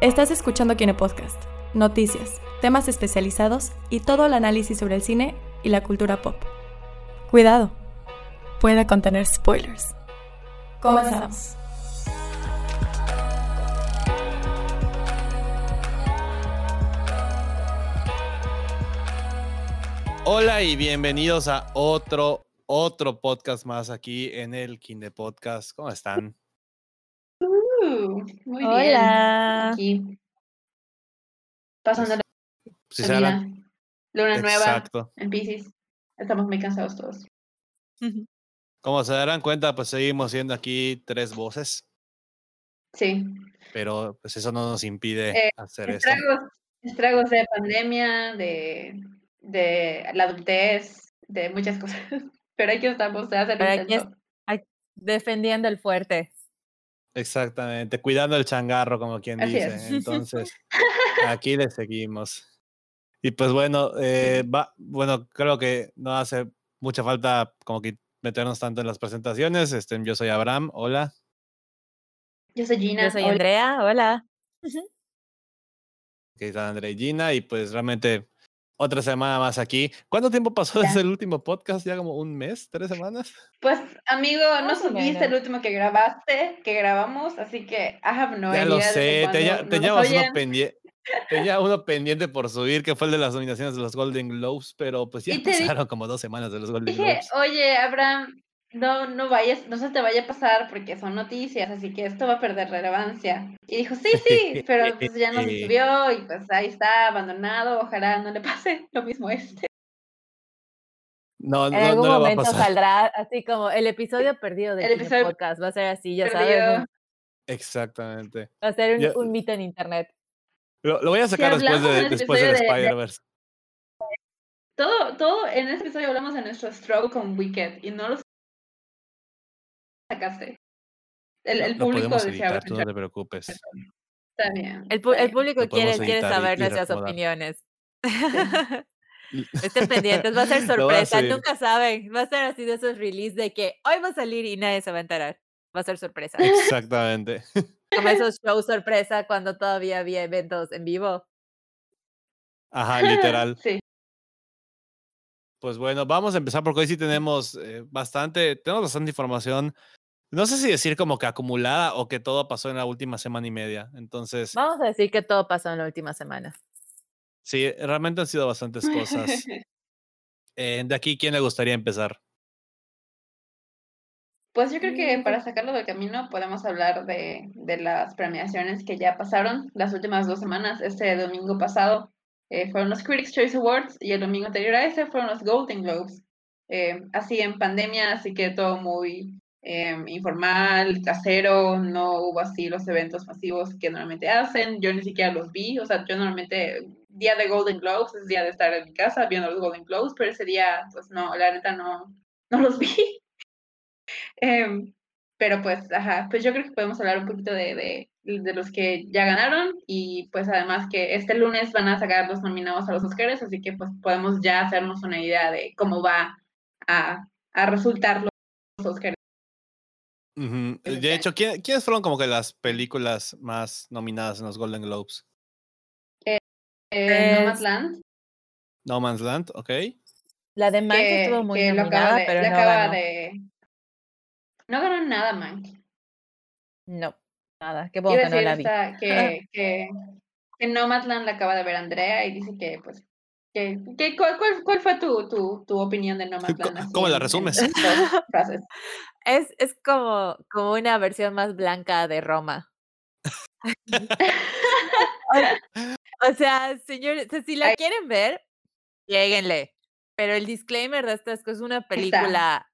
Estás escuchando Kine Podcast, noticias, temas especializados y todo el análisis sobre el cine y la cultura pop. Cuidado, puede contener spoilers. Comenzamos. Hola y bienvenidos a otro, otro podcast más aquí en el Kinde Podcast. ¿Cómo están? Uh, muy bien. Hola. Aquí. Pasando la. Luna nueva Exacto. en Pisces. Estamos muy cansados todos. Como se darán cuenta, pues seguimos siendo aquí tres voces, Sí. pero pues eso no nos impide Eh, hacer esto. Estragos, estragos de pandemia, de, de la adultez, de muchas cosas. Pero aquí estamos, se hace el aquí defendiendo el fuerte. Exactamente, cuidando el changarro, como quien Así dice. es. Entonces, aquí le seguimos. Y pues bueno, eh, va, bueno, creo que no hace mucha falta como que meternos tanto en las presentaciones. Este, yo soy Abraham, hola. Yo soy Gina. Yo soy hola. Andrea, hola. que está Andrea y Gina, y pues realmente otra semana más aquí. ¿Cuánto tiempo pasó Ya. desde el último podcast? ¿Ya como un mes? ¿Tres semanas? Pues, amigo, no subiste el último que grabaste, que grabamos, así que I have no ya idea lo desde sé, teníamos uno pendiente. Tenía uno pendiente por subir, que fue el de las nominaciones de los Golden Globes, pero pues ya te pasaron como dos semanas de los Golden Dije, Globes. oye, Abraham, no, no vayas, no se te vaya a pasar porque son noticias, así que esto va a perder relevancia. Y dijo, sí, sí, pero pues ya no se subió y pues ahí está abandonado, ojalá no le pase lo mismo a este. No, En no, algún no le va a momento pasar. saldrá así como el episodio perdido de El Kine episodio Podcast. Va a ser así, ya perdido. sabes. Exactamente. Va a ser un, mito en internet. Lo, lo voy a sacar después, de, después del de- de- Spider-Verse. Todo, todo, en este episodio hablamos de nuestro struggle con Wicked y no lo sacaste. El, el público editar, tú no "Bueno, te preocupes. está bien. El, pu- está el bien". público quiere, saber nuestras opiniones. Estén pendientes, va a ser a sorpresa. Nunca saben. Va a ser así de esos release de que hoy va a salir y nadie se va a enterar. Va a ser sorpresa. Exactamente. Como esos shows sorpresa cuando todavía había eventos en vivo. Ajá, literal. Sí. Pues bueno, vamos a empezar porque hoy sí tenemos eh, bastante, tenemos bastante información. No sé si decir como que acumulada o que todo pasó en la última semana y media. Entonces, Vamos a decir que todo pasó en la última semana. sí, realmente han sido bastantes cosas. Eh, de aquí, ¿quién le gustaría empezar? Pues yo creo que Mm, para sacarlo del camino podemos hablar de, de las premiaciones que ya pasaron las últimas dos semanas. Este domingo pasado eh, fueron los Critics' Choice Awards y el domingo anterior a ese fueron los Golden Globes. Eh, así en pandemia, así que todo muy eh, informal, casero, no hubo así los eventos masivos que normalmente hacen. Yo ni siquiera los vi, o sea, yo normalmente, día de Golden Globes es día de estar en mi casa viendo los Golden Globes, pero ese día, pues no, la neta no, no los vi. Em, pero pues, ajá, pues yo creo que podemos hablar un poquito de, de, de los que ya ganaron y pues además que este lunes van a sacar los nominados a los Oscars, así que pues podemos ya hacernos una idea de cómo va a, a resultar los Oscars. De hecho, ¿quién- ¿quiénes fueron como que las películas más nominadas en los Golden Globes? Eh, Es- Nomadland, No Man's Land, ok. La de Mank estuvo muy que lo acaba nominada, de, pero no acaba ganó. de... No ganó nada, man. No, nada. Qué bueno que no la vi. esta- que, que, que Nomadland la acaba de ver Andrea y dice que, pues, que- ¿cuál, cuál, cuál fue tu, tu, tu opinión de Nomadland? cómo la resumes? Es, es como, como una versión más blanca de Roma. O sea, señores, o sea, si la quieren ver, lléguenle. Pero el disclaimer de esto es que es una película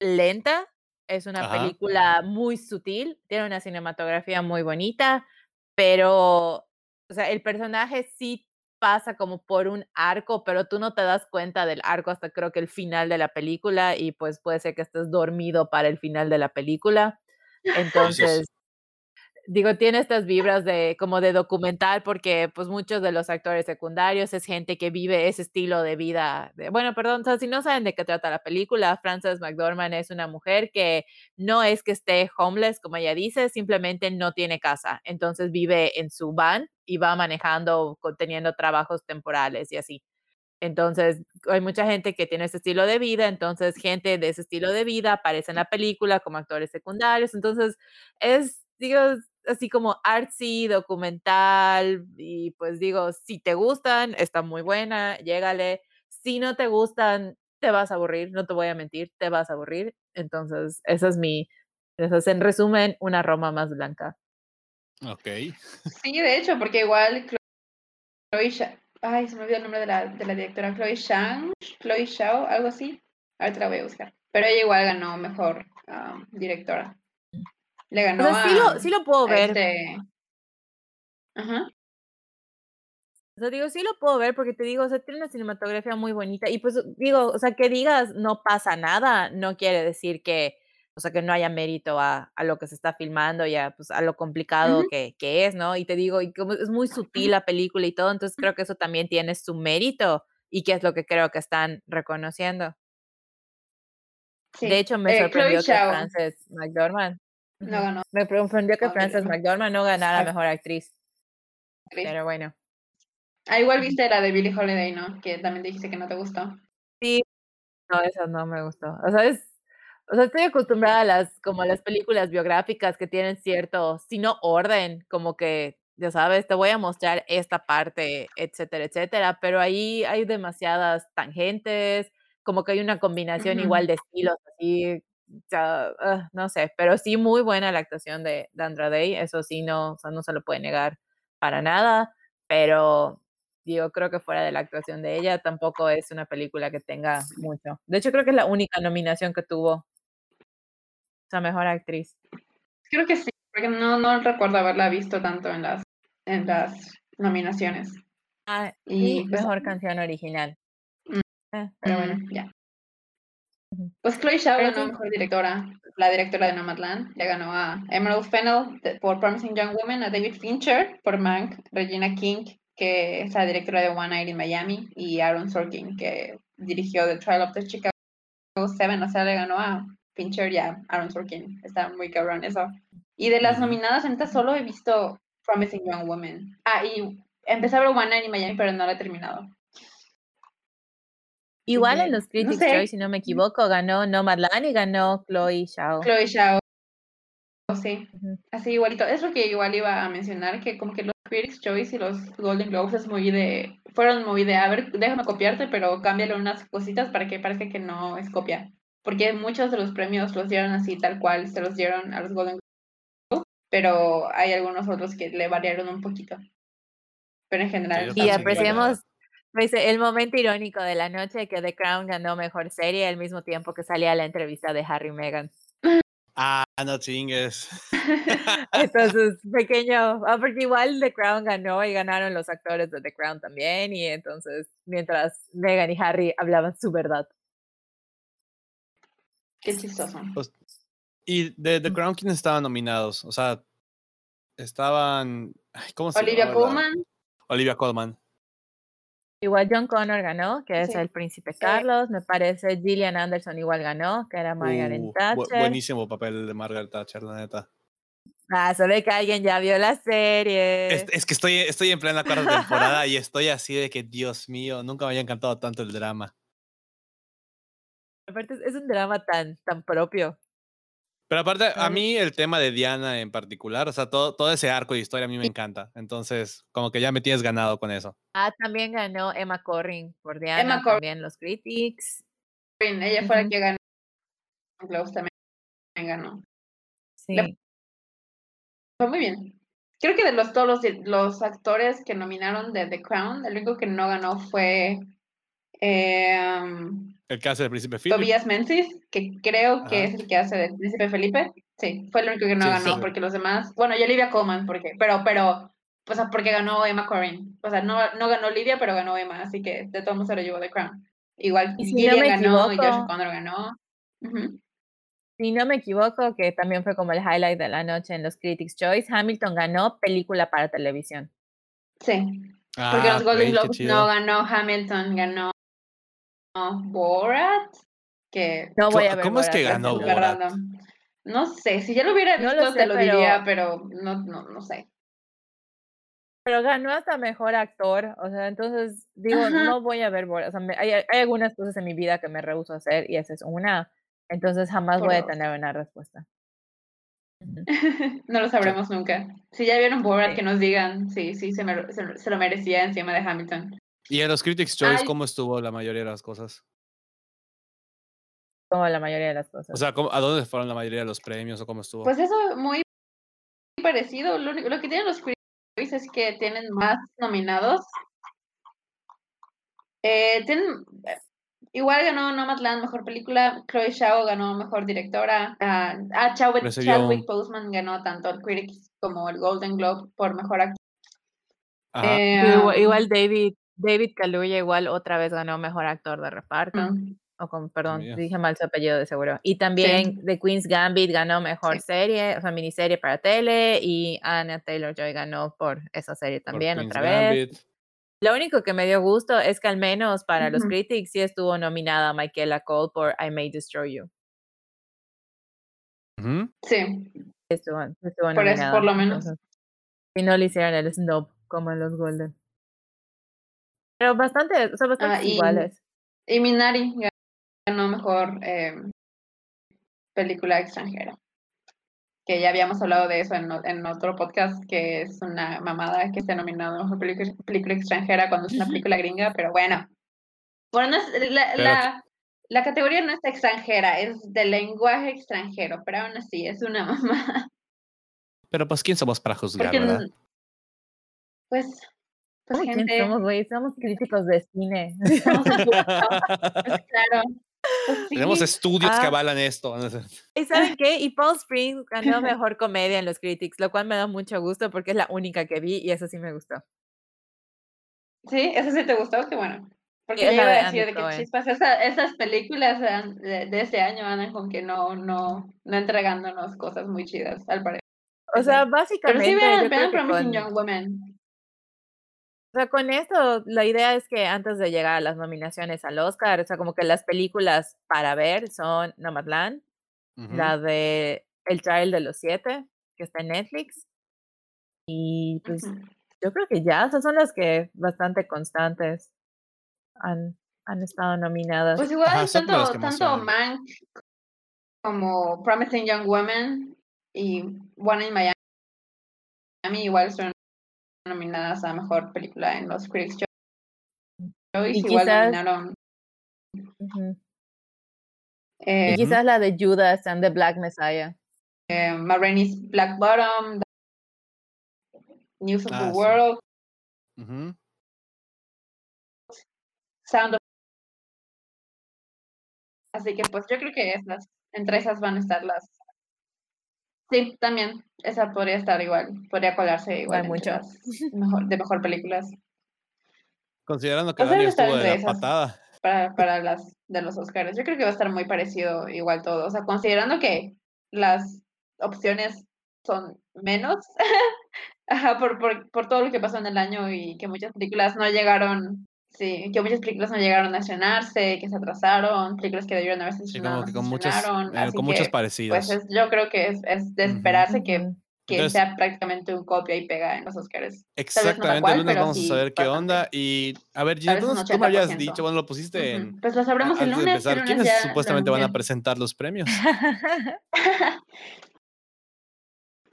lenta, es una Ajá. película muy sutil, tiene una cinematografía muy bonita, pero, o sea, el personaje sí pasa como por un arco, pero tú no te das cuenta del arco hasta creo que el final de la película y pues puede ser que estés dormido para el final de la película. Entonces, digo, tiene estas vibras de como de documental porque pues muchos de los actores secundarios es gente que vive ese estilo de vida. bueno, perdón, si no saben de qué trata la película, Frances McDormand es una mujer que no es que esté homeless, como ella dice, simplemente no tiene casa. Entonces vive en su van y va manejando, teniendo trabajos temporales y así. Entonces, hay mucha gente que tiene ese estilo de vida, entonces gente de ese estilo de vida aparece en la película como actores secundarios, entonces es, digo, así como artsy, documental, y pues digo, si te gustan, está muy buena, llégale, si no te gustan, te vas a aburrir, no te voy a mentir, te vas a aburrir, entonces esa es mi, esa es en resumen, una Roma más blanca. Ok. Sí, de hecho, porque igual Chlo- Chloe Ay, se me olvidó el nombre de la, de la directora. Chloe Shang, Chloe Shao, algo así. Ahorita la voy a buscar. Pero ella igual ganó mejor ah, directora. Le O ganó sea, sí a, lo, sí lo puedo ver, este- Ajá. O sea, digo, sí lo puedo ver porque te digo, o sea, tiene una cinematografía muy bonita y pues digo, o sea, que digas no pasa nada, no quiere decir que, o sea, que no haya mérito a, a lo que se está filmando y a, pues, a lo complicado Ujú. que, que es, ¿no? Y te digo, y como es muy sutil la película y todo, entonces creo que eso también tiene su mérito y que es lo que creo que están reconociendo. Sí. De hecho, me Eh, sorprendió que Frances McDormand, no ganó. me sorprendió que No, Frances no. McDormand no ganara. Mejor Actriz, actriz. pero bueno. Ah, igual viste la de Billie Holiday, ¿no? Que también dijiste que no te gustó. Sí, no, esa no me gustó. O sea, es, o sea, estoy acostumbrada a las, como a las películas biográficas que tienen cierto, si no orden, como que, ya sabes, te voy a mostrar esta parte, etcétera, etcétera, pero ahí hay demasiadas tangentes, como que hay una combinación igual de estilos, así, ah, no sé, pero sí muy buena la actuación de, de Andra Day, eso sí, no, o sea, no se lo puede negar para nada, pero Digo, creo que fuera de la actuación de ella, tampoco es una película que tenga mucho. De hecho, creo que es la única nominación que tuvo. O sea, mejor actriz. Creo que sí, porque no, no recuerdo haberla visto tanto en las, en las nominaciones. Ah, Y, y pues, mejor canción original. Mm, Eh, pero bueno. Mm, ya. Pues Chloe Zhao ganó mejor directora, la directora de Nomadland. Ya ganó a Emerald Fennell por Promising Young Woman, a David Fincher por Mank, Regina King, que es la directora de One Night in Miami, y Aaron Sorkin, que dirigió The Trial of the Chicago Seven. O sea, le ganó a Fincher y a Aaron Sorkin. Está muy cabrón eso. Y de las nominadas, ahorita solo he visto Promising Young Woman. Ah, y empecé a ver One Night in Miami, pero no la he terminado. Igual en los no Critics' sé, Choice, si no me equivoco, ganó Nomadland y ganó Chloe Zhao. Chloe Zhao, sí. Así igualito. Es lo que igual iba a mencionar, que como que los Critics' Choice y los Golden Globes es muy de, fueron muy de, a ver, déjame copiarte, pero cámbiale unas cositas para que parezca que no es copia. Porque muchos de los premios los dieron así, tal cual, se los dieron a los Golden Globes, pero hay algunos otros que le variaron un poquito. Pero en general está Y apreciamos pues, el momento irónico de la noche que The Crown ganó mejor serie al mismo tiempo que salía la entrevista de Harry y Meghan. Ah, no chingues. Entonces, pequeño, ah, porque igual The Crown ganó y ganaron los actores de The Crown también, y entonces, mientras Meghan y Harry hablaban su verdad. Qué chistoso. Pues, y de The Mm. Crown, ¿quiénes estaban nominados? O sea, estaban. ¿Cómo se Olivia Colman, Olivia Colman. Igual John Connor ganó, que es Sí. el príncipe Carlos, me parece Gillian Anderson igual ganó, que era Margaret Uh, bu- Thatcher. buenísimo papel de Margaret Thatcher, la neta. Ah, se ve que alguien ya vio la serie. Es, es que estoy, estoy en plena cuarta temporada y estoy así de que, Dios mío, nunca me había encantado tanto el drama. Aparte, es- es un drama tan, tan propio. Pero aparte, a mí el tema de Diana en particular, o sea, todo, todo ese arco de historia a mí me encanta. Entonces, como que ya me tienes ganado con eso. Ah, también ganó Emma Corrin por Diana, Emma Corrin. también los Critics. ella fue la que ganó. Globes también ganó. Sí. Fue muy bien. Creo que de los todos los, los actores que nominaron de The Crown, el único que no ganó fue eh, um, El caso del príncipe Philip. Tobias Menzies, que creo que Ajá. es el que hace del príncipe Felipe. Sí, fue el único que no Sí, ganó, sí. porque los demás, bueno, y Olivia Colman, porque, pero, pero, o sea, porque ganó Emma Corrin. O sea, no, no ganó Olivia, pero ganó Emma, así que de todos modos se lo llevó The Crown. Igual Y si no Gillian ganó y Josh equivoco- O'Connor ganó. Si no me equivoco, que también fue como el highlight de la noche en los Critics' Choice, Hamilton ganó película para televisión. Sí, porque Ah, los Golden Globes no ganó Hamilton, ganó Borat, que No voy a ver ¿cómo es que ganó Borat? random. No sé, si ya lo hubiera No visto lo te lo pero- diría, pero no, no, no sé. Pero ganó hasta mejor actor, o sea, entonces digo, Ajá. no voy a ver Borat, o sea, me- hay, hay algunas cosas en mi vida que me rehúso a hacer y esa es una, entonces jamás Por voy a tener una respuesta. No lo sabremos nunca. Si ya vieron Borat, Sí. que nos digan, sí, sí, se, me- se- se lo merecía encima de Hamilton. Y en los Critics' Choice, Ay. ¿cómo estuvo la mayoría de las cosas? Como la mayoría de las cosas. O sea, ¿cómo- ¿a dónde fueron la mayoría de los premios o cómo estuvo? Pues eso muy parecido. Lo, único- lo que tienen los Critics es que tienen más nominados. Eh, tienen, eh, igual ganó Nomadland mejor película, Chloe Zhao ganó mejor directora, ah, ah, Chadwick, Recibió Chadwick Boseman ganó tanto el Critics como el Golden Globe por mejor actor. Eh, igual David, David Kaluuya igual otra vez ganó mejor actor de reparto. mm, O con, perdón, dije mal su apellido de seguro. Y también The Queen's Gambit ganó mejor Sí. serie, o sea, miniserie para tele. Y Anna Taylor Joy ganó por esa serie por también Queen's otra vez. Gambit. Lo único que me dio gusto es que al menos para los critics sí estuvo nominada Michaela Cole por I May Destroy You. Sí, Estuvo, estuvo Por eso, nominada. por lo menos. entonces, Y no le hicieron el snob como en los Golden. Pero bastante, o sea, bastante Ah, y- iguales. y Minari ganó mejor eh, película extranjera. Que ya habíamos hablado de eso en, en otro podcast, que es una mamada que esté nominado a mejor película, película extranjera cuando es una película gringa, pero bueno. Bueno, no es- la, la, la categoría no es extranjera, es de lenguaje extranjero, pero aún así es una mamada. Pero pues, ¿quién somos para juzgar, Porque, verdad? pues, pues ¿Cómo quién gente, somos, güey? Somos críticos de cine. somos pues claro. Pues Tenemos sí. estudios que Ah. avalan esto. ¿Y saben qué? Y Paul Springs ganó mejor comedia en los critics, lo cual me da mucho gusto porque es la única que vi y eso sí me gustó. Sí, eso sí te gustó, qué bueno. Porque la iba a decir de que Cohen. chispas, esa- esas películas de, de este año andan con que no, no, no entregándonos cosas muy chidas, al parecer. O sea, Pero básicamente, sí vean, yo vean que Promising con, Young Women. O sea, con esto, la idea es que antes de llegar a las nominaciones al Oscar, o sea, como que las películas para ver son Nomadland, la de El Trial de los Siete, que está en Netflix, y pues yo creo que ya, esas son las que bastante constantes han, han estado nominadas. Pues igual Ajá, tanto, tanto. Mank como Promising Young Women y One in Miami igual son nominadas a mejor película en los Critics' Choice. Y Igual quizás- nominaron eh, Y quizás la de Judas and the Black Messiah. eh, Ma Rainey's Black Bottom, News of Ah, the sí. World, Ujú. Sound of... Así que pues yo creo que esas, entre esas van a estar las... Sí, también, esa podría estar igual, podría colarse igual hay mucho. mejor, de mejor películas Considerando que el año debe estar estuvo de la patada. para, para las de los Oscars. Yo creo que va a estar muy parecido igual todo, o sea, considerando que las opciones son menos, ajá, por, por, por todo lo que pasó en el año y que muchas películas no llegaron, sí, que muchas películas no llegaron a estrenarse, que se atrasaron, películas que debieron haberse Sí, estrenado como no que se con estrenaron, eh, con muchos que, parecidos. pues es- yo creo que es, es de esperarse que, Ujú. que Entonces- sea prácticamente un copia y pega en los Oscars. Exactamente, el cual, lunes pero vamos a sí saber qué bastante. onda. Y a ver, Gina, tú, me habías 80%. dicho, bueno, lo pusiste en, Ujú. Pues lo sabremos el de lunes. el empezar. lunes ¿Quiénes ya supuestamente van a presentar los premios?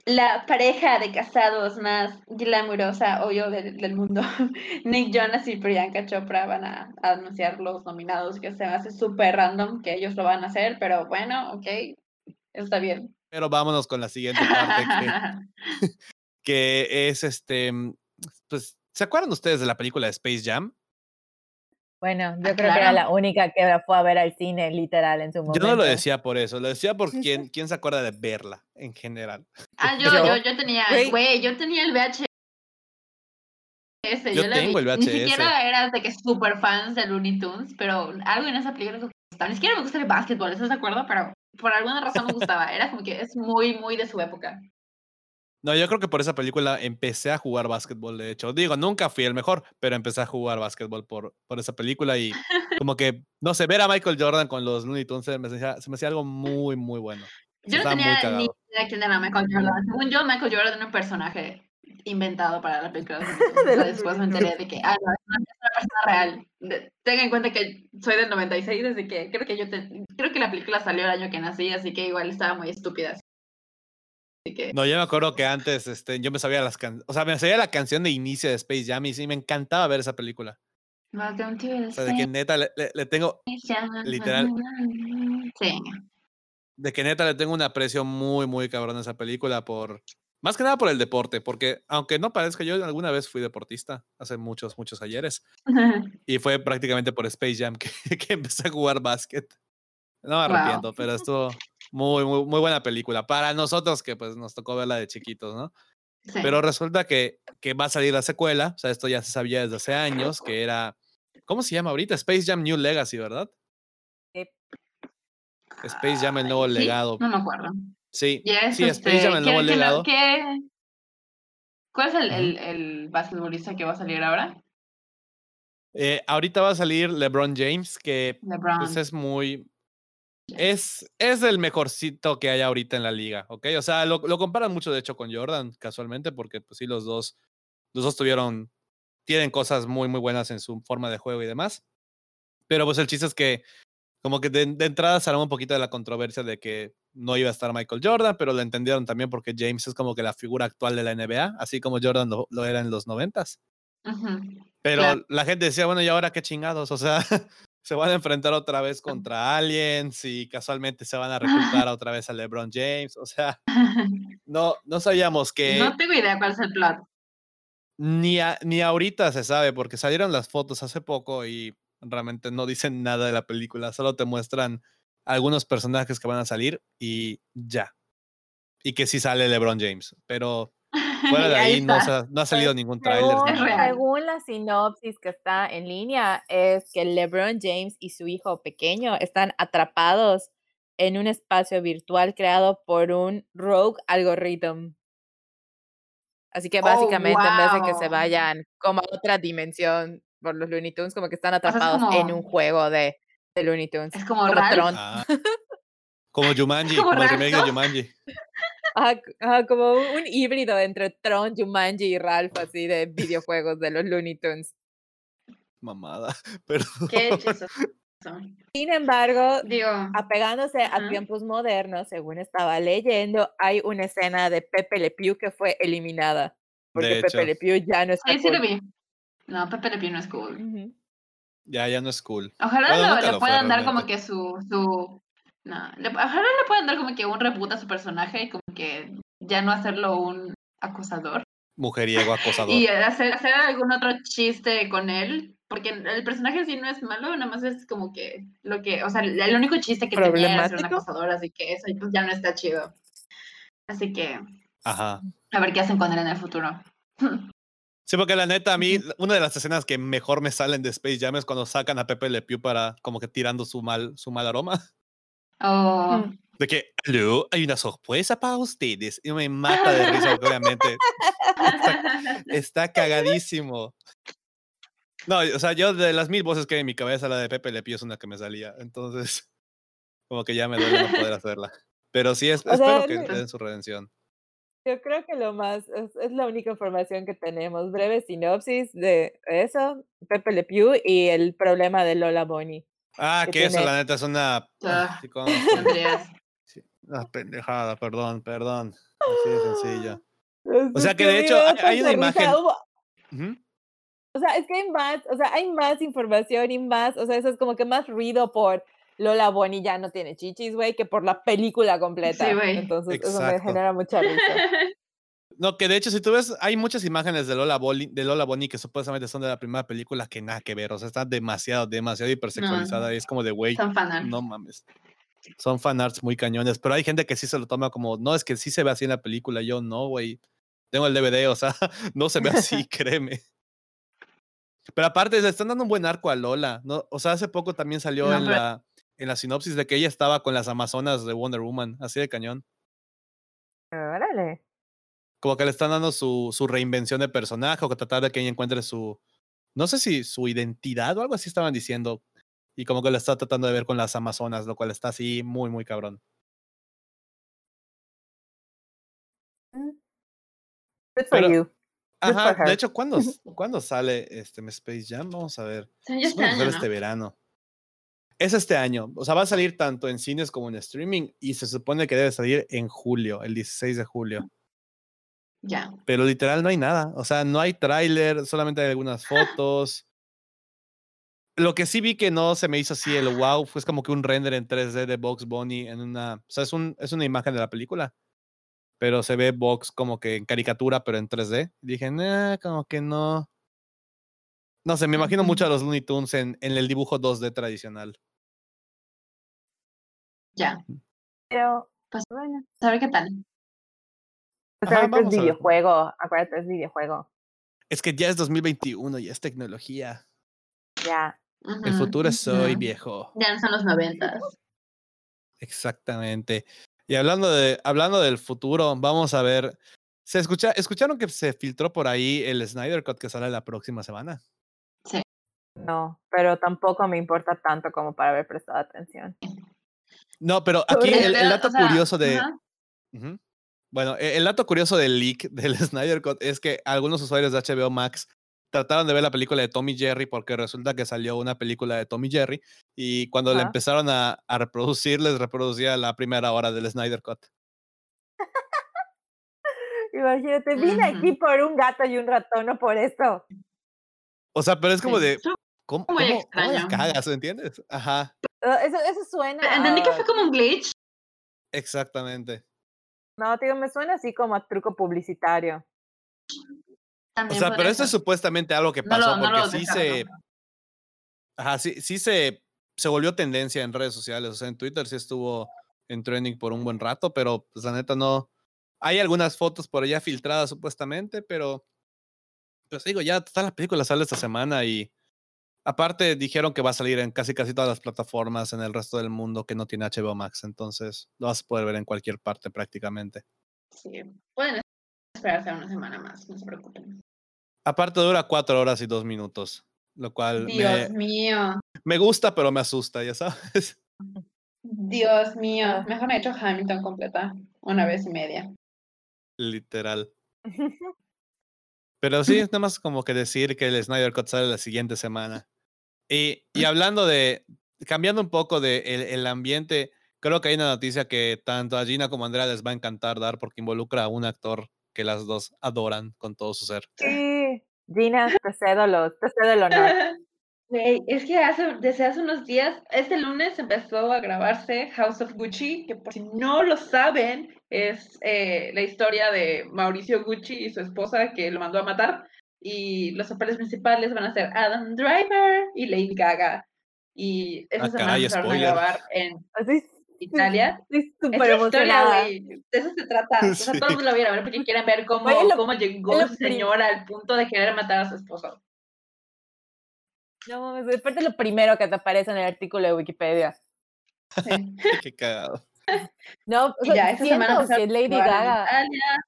La pareja de casados más glamurosa, obvio, del, del mundo. Nick Jonas y Priyanka Chopra van a, a anunciar los nominados, que se me hace súper random que ellos lo van a hacer, pero bueno, ok, está bien. Pero vámonos con la siguiente parte, que, que es este. Pues, ¿se acuerdan ustedes de la película de Space Jam? Bueno, yo Ah, creo que era la única que fue a ver al cine, literal, en su Yo momento. no lo decía por eso, lo decía por quién, quién se acuerda de verla en general. ah, yo, Yo. yo, yo tenía, Güey. yo tenía el VHS. Yo la vi. tengo el Ni VHS. siquiera eras de que super fans de Looney Tunes, pero algo en esa película me gustaba. Ni siquiera me gusta el básquetbol, ¿estás de acuerdo? Pero por alguna razón me gustaba. Era como que es muy, muy de su época. No, yo creo que por esa película empecé a jugar básquetbol, de hecho. Digo, nunca fui el mejor, pero empecé a jugar básquetbol por, por esa película y como que, no sé, ver a Michael Jordan con los Looney Tunes se me hacía, se me hacía algo muy, muy bueno. Yo no tenía ni idea quién era Michael Jordan. Según yo, Michael Jordan era un personaje inventado para la película. de Después me enteré de que, ah, no, es una, es una persona real. De- Tenga en cuenta que soy del 96, desde que creo que yo te- creo que la película salió el año que nací, así que igual estaba muy estúpida. Que, No, yo me acuerdo que antes este, yo me sabía las canciones, o sea, me sabía la canción de inicio de Space Jam y sí, me encantaba ver esa película. Welcome to the O sea, de que neta le, le- le tengo, literal. Sí. de que neta le tengo un aprecio muy, muy cabrón a esa película por, más que nada por el deporte, porque aunque no parezca, yo alguna vez fui deportista, hace muchos, muchos ayeres, y fue prácticamente por Space Jam que, que empecé a jugar básquet. No me Wow. arrepiento, pero estuvo muy, muy, muy buena película. Para nosotros que pues nos tocó verla de chiquitos, ¿no? Sí. Pero resulta que, que va a salir la secuela, o sea, esto ya se sabía desde hace años, que era, ¿cómo se llama ahorita? Space Jam New Legacy, ¿verdad? Sí. Space Jam el nuevo sí, legado. No me acuerdo. Sí, Y es, sí, Space este, Jam el ¿quién- nuevo legado. qué- ¿Cuál es el, el, el basquetbolista que va a salir ahora? Eh, ahorita va a salir LeBron James, que LeBron. pues es muy, es, es el mejorcito que hay ahorita en la liga, ¿ok? O sea, lo, lo comparan mucho de hecho con Jordan, casualmente, porque pues sí, los dos, los dos tuvieron, tienen cosas muy, muy buenas en su forma de juego y demás. Pero pues el chiste es que como que de, de entrada se armó un poquito de la controversia de que no iba a estar Michael Jordan, pero lo entendieron también porque James es como que la figura actual de la NBA, así como Jordan lo, lo era en los noventas. Pero Claro. la gente decía, bueno, ¿y ahora qué chingados? O sea, se van a enfrentar otra vez contra aliens y casualmente se van a reclutar otra vez a LeBron James. O sea, no, no sabíamos que No tengo idea cuál es el plot. ni, a- ni ahorita se sabe porque salieron las fotos hace poco y realmente no dicen nada de la película, solo te muestran algunos personajes que van a salir y ya. Y que sí sale LeBron James, pero fuera de ahí ahí no, ha salido Pues, ningún tráiler. Según, según la sinopsis que está en línea, es que LeBron James y su hijo pequeño están atrapados en un espacio virtual creado por un rogue algoritmo. Así que Oh, básicamente en vez de que se vayan como a otra dimensión por los Looney Tunes, como que están es atrapados en un juego de, de Looney Tunes. Es como como. Tron. Ah. Como Jumanji, como como el remake de. Jumanji. Ajá, como un híbrido entre Tron, Jumanji y Ralph, así de videojuegos de los Looney Tunes. Mamada. Pero Qué chistoso. Sin embargo, Digo, apegándose a tiempos modernos, según estaba leyendo, hay una escena de Pepe Le Pew que fue eliminada. Porque De Pepe hecho. Le Pew ya no está sí, sí lo cool. vi. No, Pepe Le Pew no es cool. Ya, ya no es cool. Ojalá Bueno, lo- lo puedan dar como que su, su no, le- ojalá le puedan dar como que un reboot a su personaje y como que ya no hacerlo un acosador Mujeriego, acosador. y hacer, hacer algún otro chiste con él porque el personaje sí no es malo, nada más es como que lo que, o sea, el único chiste que tenía era ser un acosador, así que eso pues, ya no está chido. Así que Ajá. a ver qué hacen con él en el futuro. Sí, porque la neta, a mí, una de las escenas que mejor me salen de Space Jam es cuando sacan a Pepe Le Pew para como que tirando su mal, su mal aroma. Oh, Mm. De que, "Aló, hay una sorpresa para ustedes. Y me mata de risa, porque obviamente está cagadísimo. No, o sea, yo de las mil voces que hay en mi cabeza, la de Pepe Le Pew es una que me salía. Entonces, como que ya me duele no poder hacerla. Pero sí, es- espero sea, que no- le den su redención. Yo creo que lo más, es, es la única información que tenemos. Breve sinopsis de eso, Pepe Le Pew y el problema de Lola Bonnie. Ah, que eso, la neta, es una. Ah, sí. Andreas. Sí, una pendejada, perdón, perdón. Así de sencillo. O sea, que de hecho hay- hay una imagen-. O sea, es que hay más, o sea, hay más información y más, o sea, eso es como que más ruido por Lola Bonnie ya no tiene chichis, güey, que por la película completa. güey. Entonces, eso me Exacto. genera mucha risa. No, que de hecho, si tú ves, hay muchas imágenes de Lola, Boli- de Lola Bonnie que supuestamente son de la primera película que nada que ver. O sea, está demasiado, demasiado hipersexualizada. Y es como de, güey, no mames. Son fanarts muy cañones. Pero hay gente que sí se lo toma como, no, es que sí se ve así en la película. Yo no, güey. Tengo el DVD, o sea, no se ve así, créeme. Pero aparte, le están dando un buen arco a Lola. ¿no? O sea, hace poco también salió No, en, pero- la, en la sinopsis de que ella estaba con las Amazonas de Wonder Woman, así de cañón. Órale. Como que le están dando su, su reinvención de personaje o que tratar de que ella encuentre su, no sé si su identidad o algo así estaban diciendo. Y como que lo está tratando de ver con las Amazonas, lo cual está así muy, muy cabrón. Good for Pero- you. Good Ajá, for de hecho, ¿cuándo, ¿cuándo sale este Space Jam? Vamos a ver. Este este verano. Es este año. O sea, va a salir tanto en cines como en streaming y se supone que debe salir en julio, el 16 de julio. Ya. Pero literal no hay nada. O sea, no hay tráiler, solamente hay algunas fotos. Lo que sí vi que no se me hizo así el wow fue como que un render en 3D de Box Bunny en una. O sea, es, un, es una imagen de la película. Pero se ve Box como que en caricatura, pero en 3D. Y dije, nah, como que no. No sé, me imagino mucho a los Looney Tunes en, en el dibujo 2D tradicional. Ya. Pero, Pues- bueno. A ver qué tal. Ajá, ahorita es videojuego. Acuérdate, es videojuego. Es que ya es 2021, ya es tecnología. Ya. El futuro es hoy, ujú. viejo. Ya no son los noventas. Exactamente. Y hablando de hablando del futuro, vamos a ver. ¿Se escucha, escucharon que se filtró por ahí el Snyder Cut que sale la próxima semana? Sí. No, pero tampoco me importa tanto como para haber prestado atención. No, pero aquí el, O dato sea, curioso de. ajá. Ujú. Bueno, e- el dato curioso del leak del Snyder Cut es que algunos usuarios de HBO Max trataron de ver la película de Tommy Jerry porque resulta que salió una película de Tommy Jerry y cuando la empezaron a, a reproducir les reproducía la primera hora del Snyder Cut. Imagínate, vine aquí por un gato y un ratón, no por esto. O sea, pero es como Sí. de, ¿cómo, cómo- cómo la extraño. cagas? ¿Entiendes? Ajá, Eso, eso suena. Entendí que fue como un glitch. exactamente. No, tío, me suena así como a truco publicitario. O También sea, podría pero esto es supuestamente algo que No pasó lo- no porque lo sí se, ajá, sí, sí se, se volvió tendencia en redes sociales. O sea, en Twitter sí estuvo en trending por un buen rato, pero pues la neta no. Hay algunas fotos por allá filtradas supuestamente, pero pues digo, ya toda la película sale esta semana y aparte dijeron que va a salir en casi casi todas las plataformas en el resto del mundo que no tiene HBO Max, entonces lo vas a poder ver en cualquier parte prácticamente. Sí. Pueden esperarse una semana más, no se preocupen. Aparte dura cuatro horas y dos minutos, lo cual Dios me, mío. me gusta, pero me asusta, ya sabes. Dios mío. Mejor me he hecho Hamilton completa una vez y media. Literal. Pero sí, es nada más como que decir que el Snyder Cut sale la siguiente semana. Y, y hablando de, cambiando un poco de el, el ambiente, creo que hay una noticia que tanto a Gina como a Andrea les va a encantar dar porque involucra a un actor que las dos adoran con todo su ser. Sí, Gina, te cedo, los, te cedo el honor. Güey, es que hace, desde hace unos días, este lunes empezó a grabarse House of Gucci, que por si no lo saben, es eh, la historia de Mauricio Gucci y su esposa que lo mandó a matar. Y los papeles principales van a ser Adam Driver y Lady Gaga. Y esa Ah, semana empezaron a grabar en Italia. estoy Es súper la historia, güey. De eso se trata. O sea, Sí. todos lo vieron a ver porque quieren ver cómo, es lo- cómo llegó es lo ese prim- señor al punto de querer matar a su esposo. No mames, aparte lo primero que te aparece en el artículo de Wikipedia. Sí. Qué cagado. No, o sea, ya, esta semana que Lady Gaga, Italia.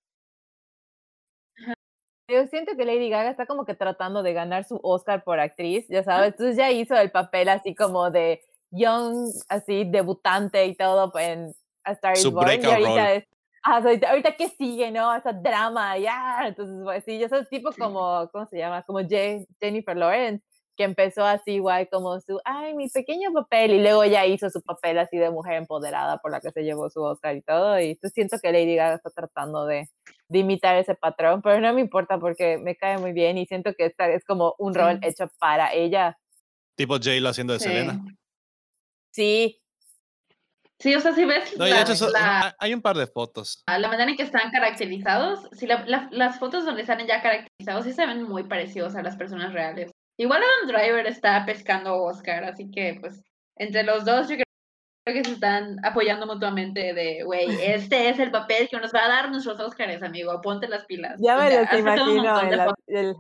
Yo siento que Lady Gaga está como que tratando de ganar su Oscar por actriz, ya sabes, entonces ya hizo el papel así como de young, así debutante y todo en A Star is Su Born, y ahorita es, ah, ahorita, ahorita qué sigue, ¿no? Esa drama, ya, entonces pues sí, ya sabes, tipo como, ¿cómo se llama? Como Je- Jennifer Lawrence, que empezó así igual como su, ay, mi pequeño papel, y luego ya hizo su papel así de mujer empoderada por la que se llevó su Oscar y todo, y pues siento que Lady Gaga está tratando de, de imitar ese patrón, pero no me importa porque me cae muy bien y siento que esta es como un rol Sí. hecho para ella. Tipo J-Lo haciendo de Sí. Selena. Sí, Sí, o sea, si ves No, y de la, hecho, so- la- ha- hay un par de fotos. la manera en que están caracterizados, si la- la- las fotos donde salen ya caracterizados sí se ven muy parecidos a las personas reales. Igual Adam Driver está pescando Oscar, así que pues entre los dos yo creo que se están apoyando mutuamente de, güey, este es el papel que nos va a dar nuestros Oscars, amigo, ponte las pilas. ya me los imagino en la, el-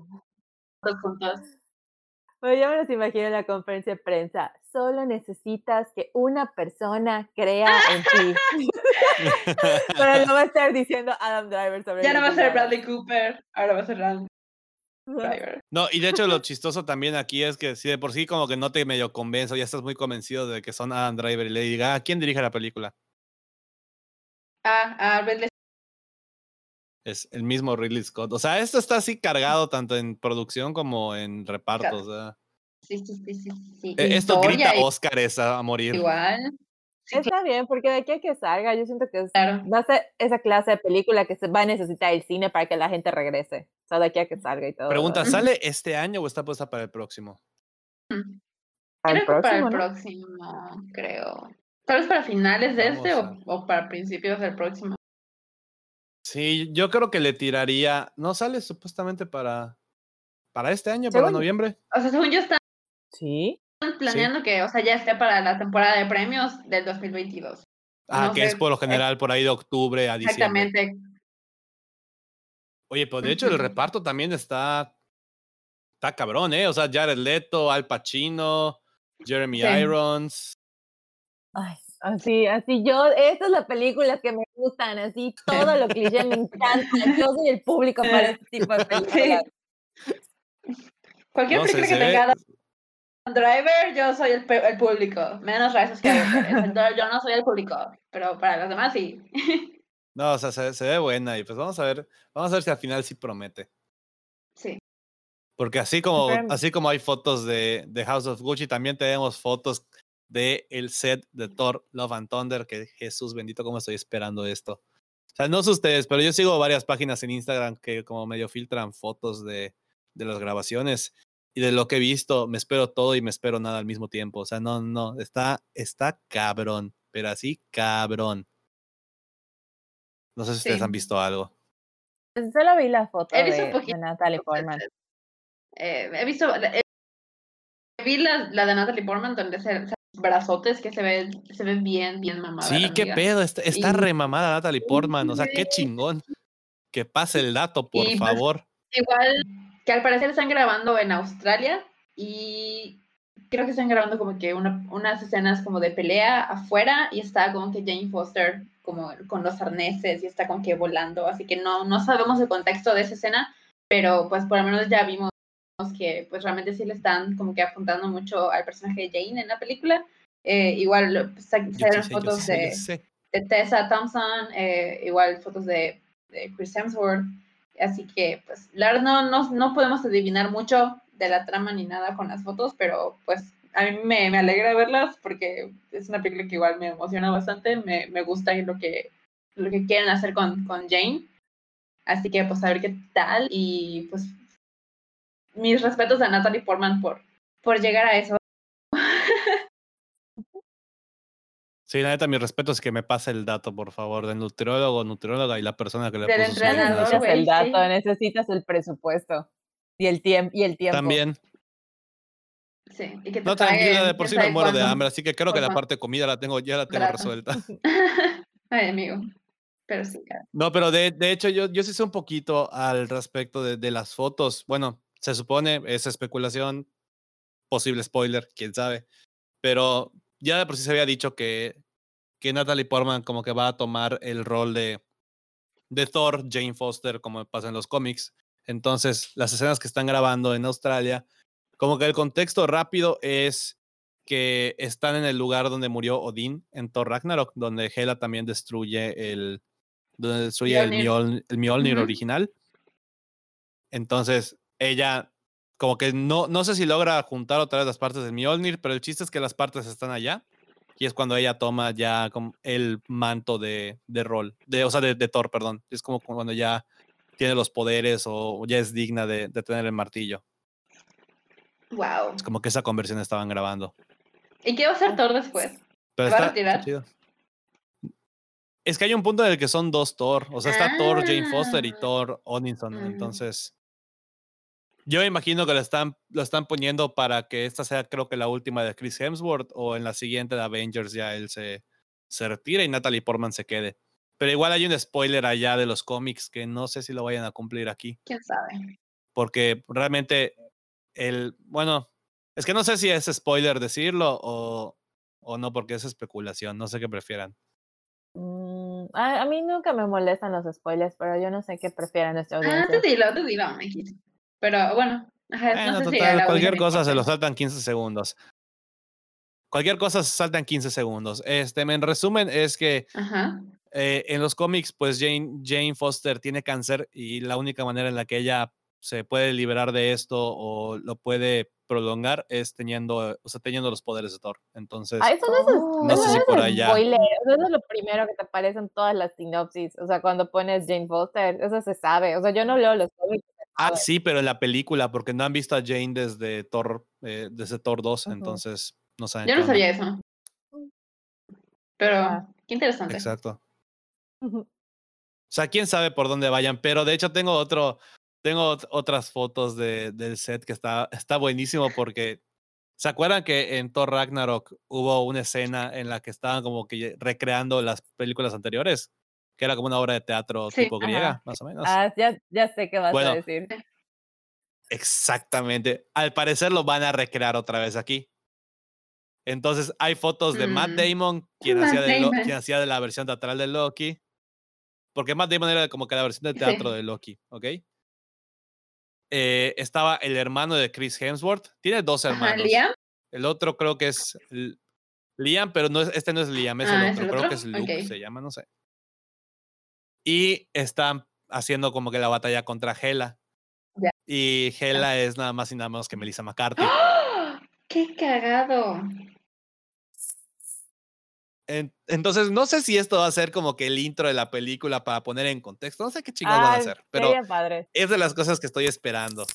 bueno, ya me los imagino en la conferencia de prensa. solo necesitas que una persona crea en ti. Pero no va a estar diciendo Adam Driver sobre Ya no va a ser. Bradley Cooper, ahora va a ser Adam Driver. No, y de hecho lo chistoso también aquí es que si de por sí como que no te medio convenzo, ya estás muy convencido de que son Adam Driver y Lady Gaga, ¿quién dirige la película? Ah, ah, Ridley Es el mismo Ridley Scott. O sea, esto está así cargado tanto en producción como en reparto. o sea, Sí, sí, sí, sí, sí. eh, esto grita Oscars a, a morir. Igual. Está bien, porque de aquí a que salga, yo siento que es- Claro. va a ser esa clase de película que se va a necesitar el cine para que la gente regrese. O sea, de aquí a que salga y todo. Pregunta. ¿sale este año o está puesta para el próximo? Para el Creo que para el próximo, ¿no? próximo, creo. Tal vez para finales de este o, para principios del próximo. Sí, yo creo que le tiraría. No sale supuestamente para, para este año, para noviembre. O sea, según yo están Sí. Planeando que, o sea, ya esté para la temporada de premios del 2022. Ah, No que sé, es por lo general por ahí de octubre a diciembre. Exactamente. Oye, pues de hecho el reparto también está. Está cabrón, ¿eh? O sea, Jared Leto, Al Pacino, Jeremy Sí. Irons. Ay, así, así yo, estas son las películas que me gustan, así todo lo cliché me encanta. Yo soy el público para este tipo de películas. Cualquier No película se que tenga Driver, yo soy el, el público. Menos Rise Skywalker. Entonces, yo no soy el público. Pero para los demás sí. No, o sea, se, se ve buena y pues vamos a ver, vamos a ver si al final sí promete. Sí. Porque así como, así como hay fotos de, de House of Gucci, también tenemos fotos de el set de Thor Love and Thunder, que Jesús bendito, cómo estoy esperando esto. O sea, no sé ustedes, pero yo sigo varias páginas en Instagram que como medio filtran fotos de, de las grabaciones y de lo que he visto, me espero todo y me espero nada al mismo tiempo. O sea, no, no, está, está cabrón, pero así cabrón. No sé si ustedes han visto algo. Solo vi la foto He visto de, un de poquito. Natalie Portman. Eh, he visto. eh, vi la, la de Natalie Portman donde se, se- brazotes que se ven, se ven bien, bien mamadas. Sí, qué pedo, está, está Y- remamada Natalie Portman, o sea, qué chingón. Que pase el dato, por Y, pues, favor. Igual que al parecer están grabando en Australia y creo que están grabando como que una- unas escenas como de pelea afuera y está como que Jane Foster como con los arneses y está como que volando, así que no, no sabemos el contexto de esa escena, pero pues por lo menos ya vimos que pues realmente sí le están como que apuntando mucho al personaje de Jane en la película. Eh, igual pues, salieron sé, fotos sé, de, de Tessa Thompson, eh, igual fotos de, de Chris Hemsworth. Así que, pues, la verdad no, no, no podemos adivinar mucho de la trama ni nada con las fotos, pero pues a mí me, me alegra verlas porque es una película que igual me emociona bastante, me, me gusta lo que, lo que quieren hacer con, con Jane. Así que, pues, a ver qué tal. Y pues, mis respetos a Natalie Portman por, por llegar a eso. Sí, la neta, mi respeto es que me pase el dato, por favor, del nutriólogo, nutrióloga y la persona que le Del puso. Necesitas el dato, sí. necesitas el presupuesto y el, tiempo y el tiempo. También. Sí, y que te No, tranquila, de por sí me muero de cuánto. hambre, así que creo que la parte de comida la tengo, ya la tengo resuelta. Ay, amigo. Pero sí, claro. No, pero de, de hecho yo, yo sí sé un poquito al respecto de, de las fotos. Bueno, se supone, es especulación, posible spoiler, quién sabe. Pero ya de por sí se había dicho que, que Natalie Portman como que va a tomar el rol de, de Thor, Jane Foster, como pasa en los cómics. Entonces, las escenas que están grabando en Australia, como que el contexto rápido es que están en el lugar donde murió Odín en Thor Ragnarok, donde Hela también destruye el, donde destruye el Mjolnir. El Mjolnir Ujú. original. Entonces, ella como que no, no sé si logra juntar otra vez las partes del Mjolnir, pero el chiste es que las partes están allá. Y es cuando ella toma ya como el manto de, de rol, de, o sea, de, de Thor, perdón. Es como cuando ya tiene los poderes o ya es digna de, de tener el martillo. Wow. Es como que esa conversión estaban grabando. ¿Y qué va a hacer Thor después? Pero ¿Se va a retirar? Es que hay un punto en el que son dos Thor. O sea, está Thor Jane Foster y Ah. Thor Odinson. Mm. Entonces, yo imagino que lo están, lo están poniendo para que esta sea, creo que la última de Chris Hemsworth o en la siguiente de Avengers ya él se, se retira y Natalie Portman se quede. Pero igual hay un spoiler allá de los cómics que no sé si lo vayan a cumplir aquí ¿Quién sabe? porque realmente el, bueno, Es que no sé si es spoiler decirlo o, o no, porque es especulación. No sé qué prefieran. Mm, a, a mí nunca me molestan los spoilers, pero yo no sé qué prefieren nuestra Ah, audiencia. tú dilo, tú dilo, X. Pero bueno, ajá, Bueno, no sé si total, la cualquier cosa se lo saltan 15 segundos. Cualquier cosa se saltan 15 segundos. Este, en resumen, es que Ajá. eh, en los cómics, pues Jane, Jane Foster tiene cáncer y la única manera en la que ella se puede liberar de esto o lo puede prolongar es teniendo, o sea, teniendo los poderes de Thor. Entonces, Ah, eso no es. No eso sé si es por allá. spoiler, eso es lo primero que te aparece en todas las sinopsis. O sea, cuando pones Jane Foster, eso se sabe. O sea, yo no leo los cómics. Ah, sí, pero en la película, porque no han visto a Jane desde Thor, eh, desde Thor 2, Ujú. entonces no saben. Yo no sabía eso. Pero, Ah. qué interesante. Exacto. O sea, quién sabe por dónde vayan, pero de hecho tengo otro, tengo ot- otras fotos de, del set que está, está buenísimo porque ¿se acuerdan que en Thor Ragnarok hubo una escena en la que estaban como que recreando las películas anteriores? Que era como una obra de teatro Sí, tipo ajá. griega, más o menos. Ah, ya, ya sé qué vas Bueno. a decir. Exactamente. Al parecer lo van a recrear otra vez aquí. Entonces hay fotos de Matt Mm. Damon, quien Matt hacía, de Damon. quien hacía de la versión teatral de Loki. Porque Matt Damon era como que la versión de Sí. teatro de Loki, ¿ok? Eh, estaba el hermano de Chris Hemsworth. Tiene dos Ajá, hermanos. Liam. El otro creo que es Liam, pero no es, este no es Liam, es Ah, el ¿es otro. el creo otro? que es Luke, Ok. se llama, no sé. Y están haciendo como que la batalla contra Hela. Y Hela es nada más y nada menos que Melissa McCarthy. ¡Ah! ¡Qué cagado! En- entonces, no sé si esto va a ser como que el intro de la película para poner en contexto. No sé qué chingados van a hacer, pero es de las cosas que estoy esperando.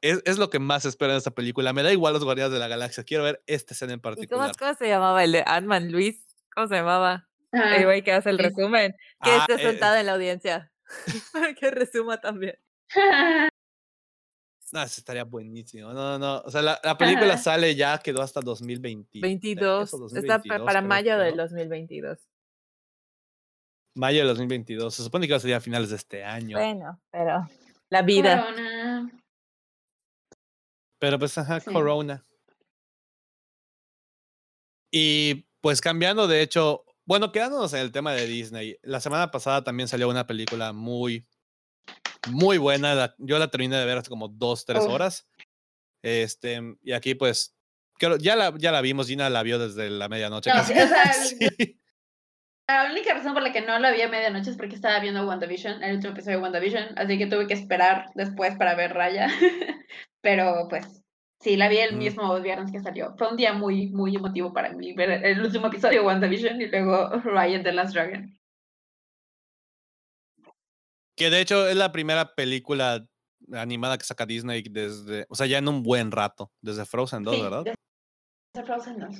Es, es lo que más espero en esta película. Me da igual los Guardianes de la Galaxia. Quiero ver esta escena en ¿Y cómo, particular. cómo se llamaba el de Ant-Man, Luis? ¿Cómo se llamaba? Ah, El güey que hace el resumen. Que Ah, esté eh, sentado en la audiencia. Para que resuma también. No, eso estaría buenísimo. No, no, no. O sea, la, la película Ajá. sale ya, quedó hasta 2023 22. o Está pa- 2022, para creo, mayo del ¿no? 2022. Mayo de 2022. Se supone que va a salir a finales de este año. Bueno, pero la vida. Corona. Pero pues, ajá, Sí. Corona. Y pues cambiando, de hecho, bueno, quedándonos en el tema de Disney, la semana pasada también salió una película muy, muy buena. la- yo la terminé de ver hace como dos, tres Uf. horas. Este, y aquí pues, ya la, ya la vimos, Gina la vio desde la medianoche. No, casi. o sea, Sí. La única razón por la que no la vi a medianoche es porque estaba viendo WandaVision, el último episodio de WandaVision, así que tuve que esperar después para ver Raya. Pero pues sí, la vi el Mm. mismo viernes que salió. Fue un día muy, muy emotivo para mí ver el último episodio de WandaVision y luego and the Last Dragon. Que de hecho es la primera película animada que saca Disney desde, o sea, ya en un buen rato, desde Frozen 2, Sí, ¿verdad? desde Frozen 2.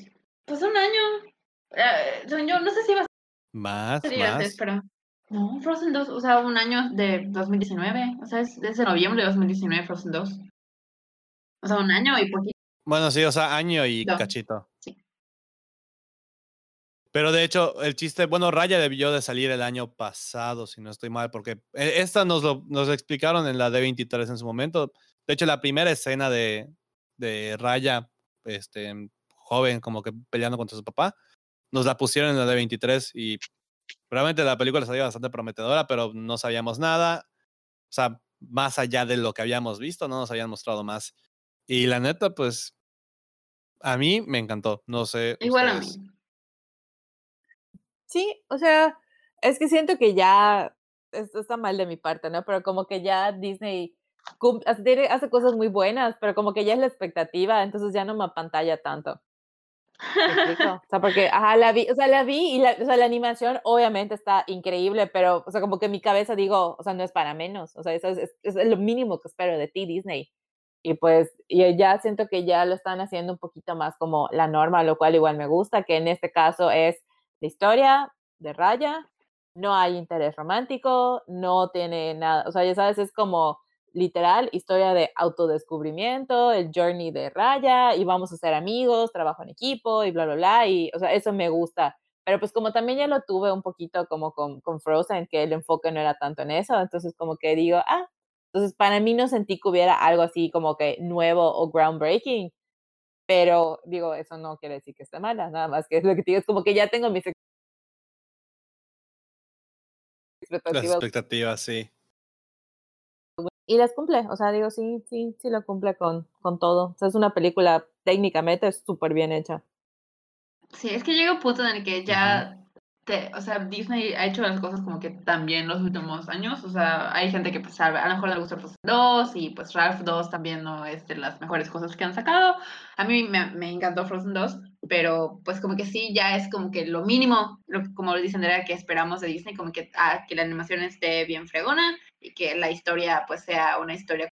Pues un año. Eh, yo, no sé si iba a Más, antes, más. pero. No, Frozen 2, o sea, un año de 2019. O sea, es desde noviembre de 2019 Frozen 2. O sea, un año y poquito. Bueno, sí, o sea, año y cachito. sí. Pero de hecho, el chiste, bueno, Raya debió de salir el año pasado, si no estoy mal, porque eh, esta nos lo, nos explicaron en la D23 en su momento. De hecho, la primera escena de, de Raya, este, joven, como que peleando contra su papá, nos la pusieron en la D23 y realmente la película salió bastante prometedora, pero no sabíamos nada. O sea, más allá de lo que habíamos visto, no nos habían mostrado más. Y la neta, pues, a mí me encantó. No sé. Igual a mí. Sí, o sea, es que siento que ya, esto está mal de mi parte, ¿no? Pero como que ya Disney cum- hace, hace cosas muy buenas, pero como que ya es la expectativa, entonces ya no me apantalla tanto. O sea, porque, ajá, la vi, o sea, la vi y la, o sea, la animación obviamente está increíble, pero, o sea, como que en mi cabeza digo, o sea, no es para menos, o sea, eso es, es, es lo mínimo que espero de ti, Disney. Y pues, y ya siento que ya lo están haciendo un poquito más como la norma, lo cual igual me gusta, que en este caso es la historia de Raya, no hay interés romántico, no tiene nada, o sea, ya sabes, es como literal historia de autodescubrimiento, el journey de Raya, y vamos a ser amigos, trabajo en equipo, y bla, bla, bla, y, o sea, eso me gusta. Pero pues como también ya lo tuve un poquito como con, con Frozen, que el enfoque no era tanto en eso, entonces como que digo, ah, entonces para mí no sentí que hubiera algo así como que nuevo o groundbreaking, pero digo, eso no quiere decir que esté mala, nada más que es lo que digo, es como que ya tengo mis Las expectativas expectativas, sí. y las cumple, o sea, digo, sí, sí, sí lo cumple con, con todo. O sea, es una película técnicamente súper bien hecha. Sí, es que llega un punto en el que ya, o sea, Disney ha hecho las cosas como que también los últimos años. O sea, hay gente que pues a, a lo mejor le gusta Frozen 2 y pues Ralph 2 también no es de las mejores cosas que han sacado. A mí me, me encantó Frozen 2, pero pues como que sí, ya es como que lo mínimo, lo, como lo dice Andrea, que esperamos de Disney, como que, ah, que la animación esté bien fregona y que la historia pues sea una historia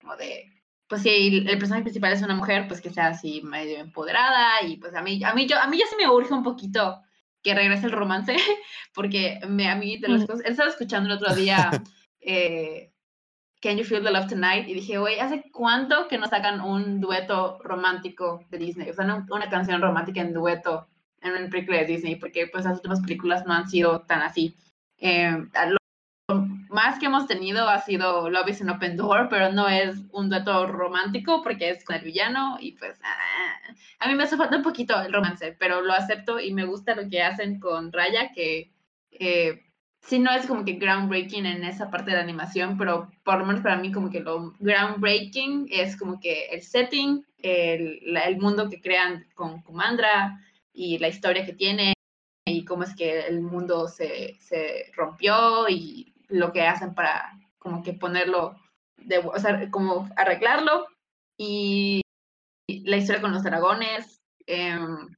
como de pues si el personaje principal es una mujer, pues que sea así medio empoderada y pues a mí, a mí, yo, a mí ya se me urge un poquito que regrese el romance, porque me, a mí de las cosas, estaba escuchando el otro día eh, Can You Feel the Love Tonight y dije, güey, ¿hace cuánto que no sacan un dueto romántico de Disney? O sea, no- una canción romántica en dueto en una película de Disney, porque pues las últimas películas no han sido tan así. Eh, más que hemos tenido ha sido Love is an Open Door, pero no es un dueto romántico porque es con el villano y pues ah, a mí me hace falta un poquito el romance, pero lo acepto y me gusta lo que hacen con Raya, que eh, sí no es como que groundbreaking en esa parte de la animación, pero por lo menos para mí como que lo groundbreaking es como que el setting, el, el mundo que crean con Kumandra y la historia que tiene y cómo es que el mundo se, se rompió y lo que hacen para como que ponerlo, de, o sea, como arreglarlo y la historia con los dragones, em,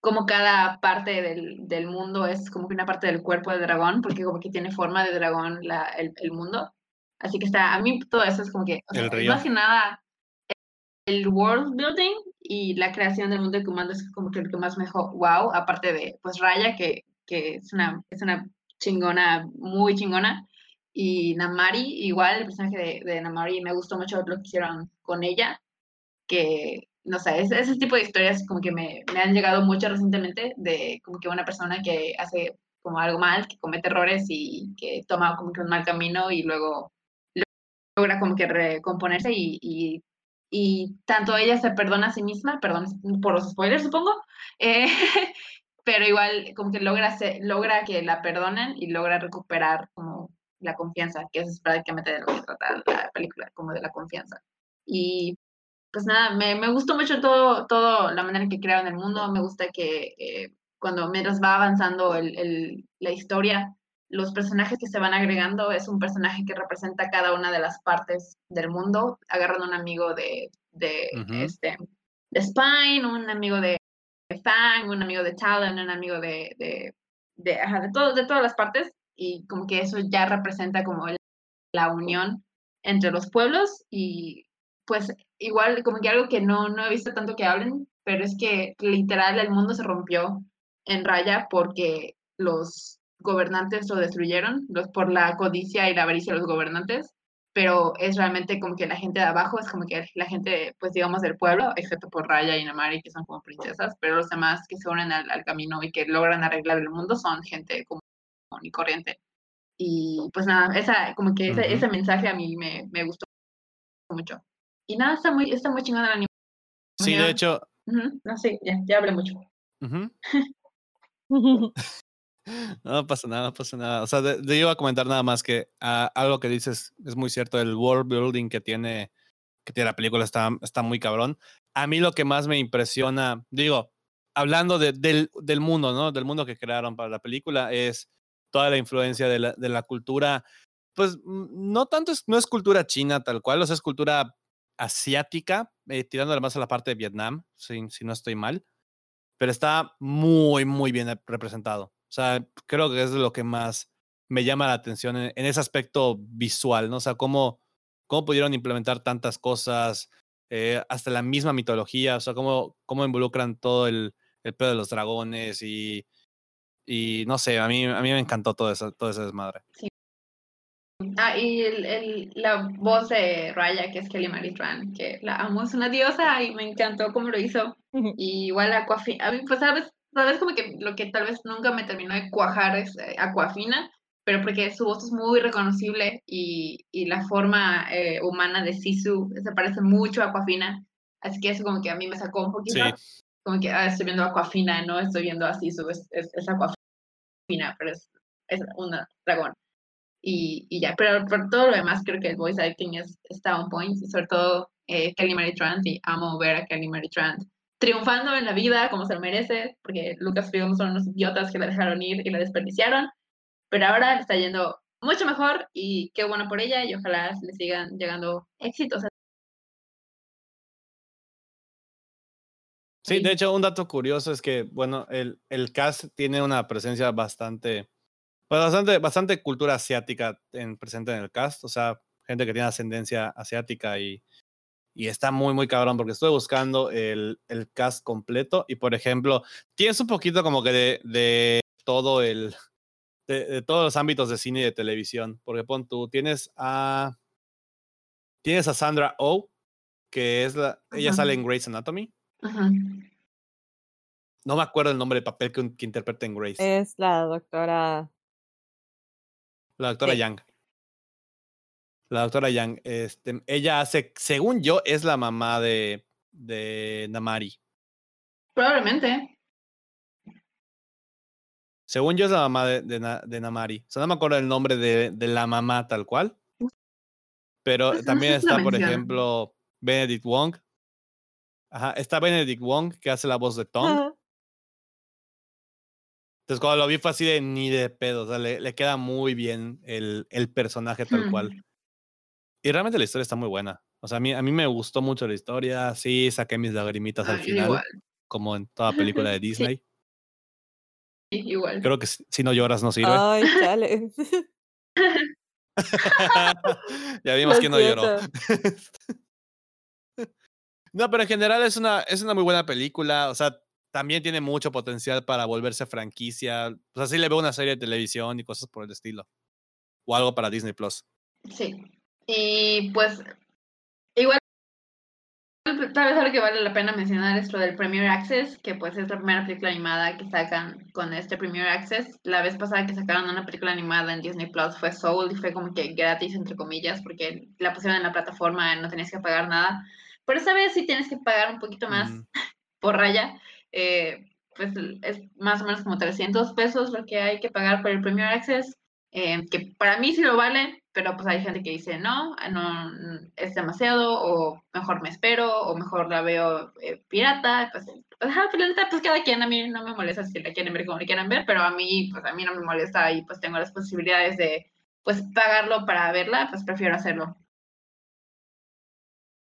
como cada parte del, del mundo es como que una parte del cuerpo del dragón, porque como que tiene forma de dragón la, el, el mundo. Así que está, a mí todo eso es como que, o sea, más que nada, el world building y la creación del mundo de comando es como que lo que más me dejó wow, aparte de pues Raya, que, que es, una, es una chingona, muy chingona, y Namari, igual el personaje de, de Namari, me gustó mucho lo que hicieron con ella, que no sé, es- ese tipo de historias como que me, me han llegado mucho recientemente de como que una persona que hace como algo mal, que comete errores y que toma como que un mal camino y luego logra como que recomponerse y, y, y tanto ella se perdona a sí misma, perdón por los spoilers supongo, eh, pero igual como que logra, logra que la perdonen y logra recuperar como la confianza, que es prácticamente de lo que trata la película, como de la confianza. Y pues nada, me, me gustó mucho todo, todo la manera en que crearon el mundo, me gusta que eh, cuando mientras va avanzando el, el, la historia, los personajes que se van agregando es un personaje que representa cada una de las partes del mundo, agarran un amigo de, de, Ujú. este, de Spine, un amigo de Fang, un amigo de Talon, un amigo de, de, de, ajá, de, todo, de todas las partes, y como que eso ya representa como la unión entre los pueblos y pues igual como que algo que no, no he visto tanto que hablen, pero es que literal el mundo se rompió en raya porque los gobernantes lo destruyeron, los, por la codicia y la avaricia de los gobernantes, pero es realmente como que la gente de abajo es como que la gente, pues digamos, del pueblo, excepto por Raya y Namari, que son como princesas, pero los demás que se unen al, al camino y que logran arreglar el mundo son gente común y corriente. Y pues nada, esa, como que ese, Ujú. ese mensaje a mí me, me gustó mucho. Y nada, está muy, está muy chingona la animación. Sí, de hecho, Ujú, No sé, ya, ya hablé mucho. ujú. No pasa nada, no pasa nada. O sea, de- te iba a comentar nada más que ah, algo que dices es muy cierto, el world building que tiene, que tiene la película está, está muy cabrón. A mí lo que más me impresiona, digo, hablando de- del, del mundo, ¿no? Del mundo que crearon para la película, es toda la influencia de la, de la cultura, pues mm, no tanto es, no es cultura china tal cual, o sea, es cultura asiática, eh, tirándole más a la parte de Vietnam, si, si no estoy mal pero está muy, muy bien representado. O sea, creo que es lo que más me llama la atención en, en ese aspecto visual, ¿no? O sea, cómo, cómo pudieron implementar tantas cosas, eh, hasta la misma mitología, o sea, cómo, cómo involucran todo el, el pedo de los dragones y, y no sé, a mí, a mí me encantó todo, eso, todo ese desmadre. Ah, y el, el- la voz de Raya, que es Kelly Marie Tran, que la amo, es una diosa y me encantó cómo lo hizo. Y igual Aquafina, a mí, pues sabes, sabes como que lo que tal vez nunca me terminó de cuajar es eh, Aquafina, pero porque su voz es muy reconocible y, y la forma eh, humana de Sisu se parece mucho a Aquafina. Así que eso como que a mí me sacó un poquito. Sí. Como que ah, estoy viendo Aquafina, ¿no? Estoy viendo así, su, es, es, Aquafina, pero es, es una dragón. Y, y ya, pero por todo lo demás creo que el voice acting es, está on point, y sobre todo eh, Kelly Mary Trant, y amo ver a Kelly Mary Trant triunfando en la vida como se lo merece, porque Lucasfilm son unos idiotas que la dejaron ir y la desperdiciaron, pero ahora le está yendo mucho mejor y qué bueno por ella y ojalá le sigan llegando éxitos. Sí, de hecho, un dato curioso es que, bueno, el, el cast tiene una presencia bastante, pues bastante, bastante cultura asiática en, presente en el cast, o sea, gente que tiene ascendencia asiática y, y está muy, muy cabrón porque estoy buscando el, el cast completo y, por ejemplo, tienes un poquito como que de, de todo el, de, de, todos los ámbitos de cine y de televisión, porque pon tú, tienes a, tienes a Sandra Oh, que es la, ella Ajá. sale en Grey's Anatomy. Ajá. No me acuerdo el nombre del papel que, que interpreta en Grace. Es la doctora. La doctora sí. Yang. La doctora Yang. Este, ella hace, según yo, es la mamá de, de Namari. Probablemente. Según yo, es la mamá de, de, Na- de Namari. O sea, no me acuerdo el nombre de, de la mamá tal cual. Pero Pues, no también sé si la está, por ejemplo, Benedict Wong. Ajá, está Benedict Wong, que hace la voz de Tom. Ajá. Entonces, cuando lo vi fue así de ni de pedo. O sea, le, le queda muy bien el, el personaje tal Hmm. cual. Y realmente la historia está muy buena. O sea, a mí, a mí me gustó mucho la historia. Sí, saqué mis lagrimitas al final, igual. como en toda película de. Disney. Sí, igual. Creo que si, no lloras no sirve. Ay, chale. ya vimos Lo quién no lloró. No, pero en general es una, es una muy buena película. O sea, también tiene mucho potencial para volverse franquicia. O sea, sí le veo una serie de televisión y cosas por el estilo. O algo para Disney Plus. Sí. Y pues, igual, tal vez algo que vale la pena mencionar es lo del Premier Access, que pues es la primera película animada que sacan con este Premier Access. La vez pasada que sacaron una película animada en Disney Plus fue Soul y fue como que gratis, entre comillas, porque la pusieron en la plataforma, no tenías que pagar nada. Pero esta vez sí tienes que pagar un poquito más Ujú. por raya. eh, pues es más o menos como 300 pesos lo que hay que pagar por el Premier Access, eh, que para mí sí lo vale, pero pues hay gente que dice no, ah, no, es demasiado, o mejor me espero, o mejor la veo eh, pirata, pues, pues, ajá, pues, pues cada quien, a mí no me molesta si la quieren ver como la quieran ver, pero a mí, pues a mí no me molesta y pues tengo las posibilidades de pues pagarlo para verla, pues prefiero hacerlo.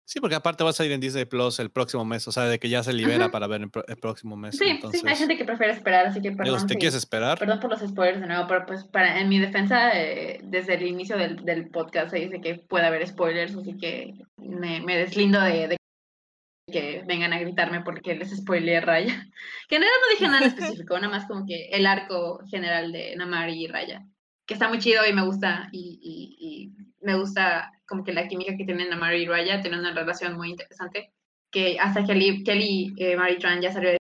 Sí, porque aparte va a salir en Disney Plus el próximo mes. O sea, de que ya se libera para ver el, el próximo mes. Sí, Entonces, sí, hay gente que prefiere esperar, así que perdón. si te si- quieres esperar, Perdón por los spoilers de nuevo, pero pues para, en mi defensa, eh, desde el inicio del, del podcast se dice que puede haber spoilers, así que me, me deslindo de, de que vengan a gritarme porque les spoileé Raya. Que en realidad no dije nada específico, nada más como que el arco general de Namari y Raya, que está muy chido y me gusta, y, y, y me gusta como que la química que tienen Namari y Raya, tienen una relación muy interesante, que hasta Kelly, Kelly eh, Mary Tran ya salió a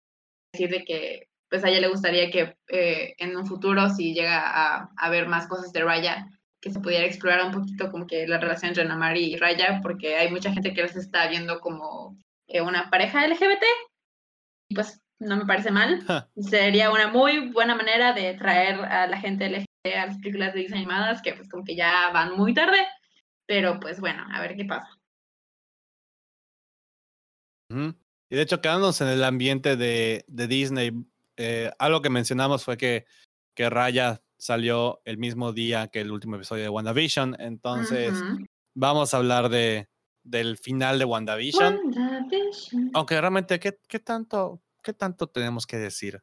decir de que pues a ella le gustaría que eh, en un futuro, si llega a, a ver más cosas de Raya, que se pudiera explorar un poquito como que la relación entre Namari y Raya, porque hay mucha gente que los está viendo como eh, una pareja LGBT, y pues no me parece mal. Sería una muy buena manera de traer a la gente LGBT a las películas de Disney animadas, que pues como que ya van muy tarde, pero pues bueno, a ver qué pasa. Y de hecho, quedándonos en el ambiente de, de Disney, eh, algo que mencionamos fue que, que Raya salió el mismo día que el último episodio de WandaVision. Entonces, vamos a hablar de, del final de WandaVision. WandaVision. Aunque realmente, ¿qué, qué, tanto, ¿qué tanto tenemos que decir?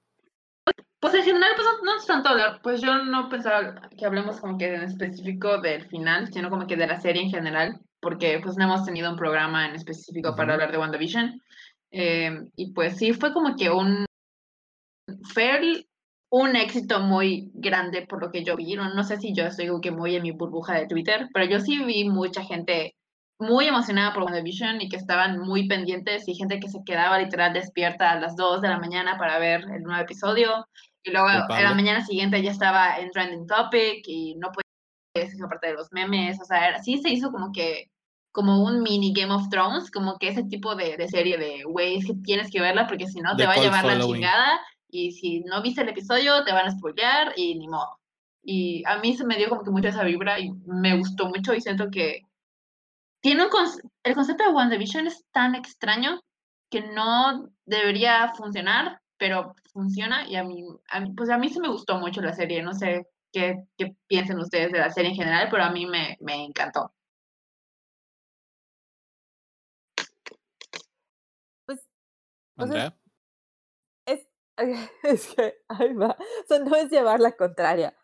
Pues en general, pues no, es tanto hablar, pues yo no pensaba que hablemos como que en específico del final, sino como que de la serie en general, porque pues no hemos tenido un programa en específico para hablar de WandaVision. Eh, y pues sí, fue como que un, fue un éxito muy grande por lo que yo vi. No, no sé si yo estoy como que muy en mi burbuja de Twitter, pero yo sí vi mucha gente muy emocionada por WandaVision y que estaban muy pendientes y gente que se quedaba literal despierta a las 2 de la mañana para ver el nuevo episodio. Y luego a la mañana siguiente ya estaba en Trending Topic y no podía ser parte de los memes. O sea, sí se hizo como que como un mini Game of Thrones, como que ese tipo de, de serie de, güey, es que tienes que verla porque si no te va a llevar la following. chingada y si no viste el episodio te van a spoilear y ni modo. Y a mí se me dio como que mucho esa vibra y me gustó mucho y siento que tiene un conce- el concepto de WandaVision es tan extraño que no debería funcionar, pero funciona y a mí, a mí- pues a mí sí me gustó mucho la serie, no sé qué, qué piensen ustedes de la serie en general, pero a mí me, me encantó. Pues O sea, Andrea. es, es que, ahí va. O sea, no es llevar la contraria,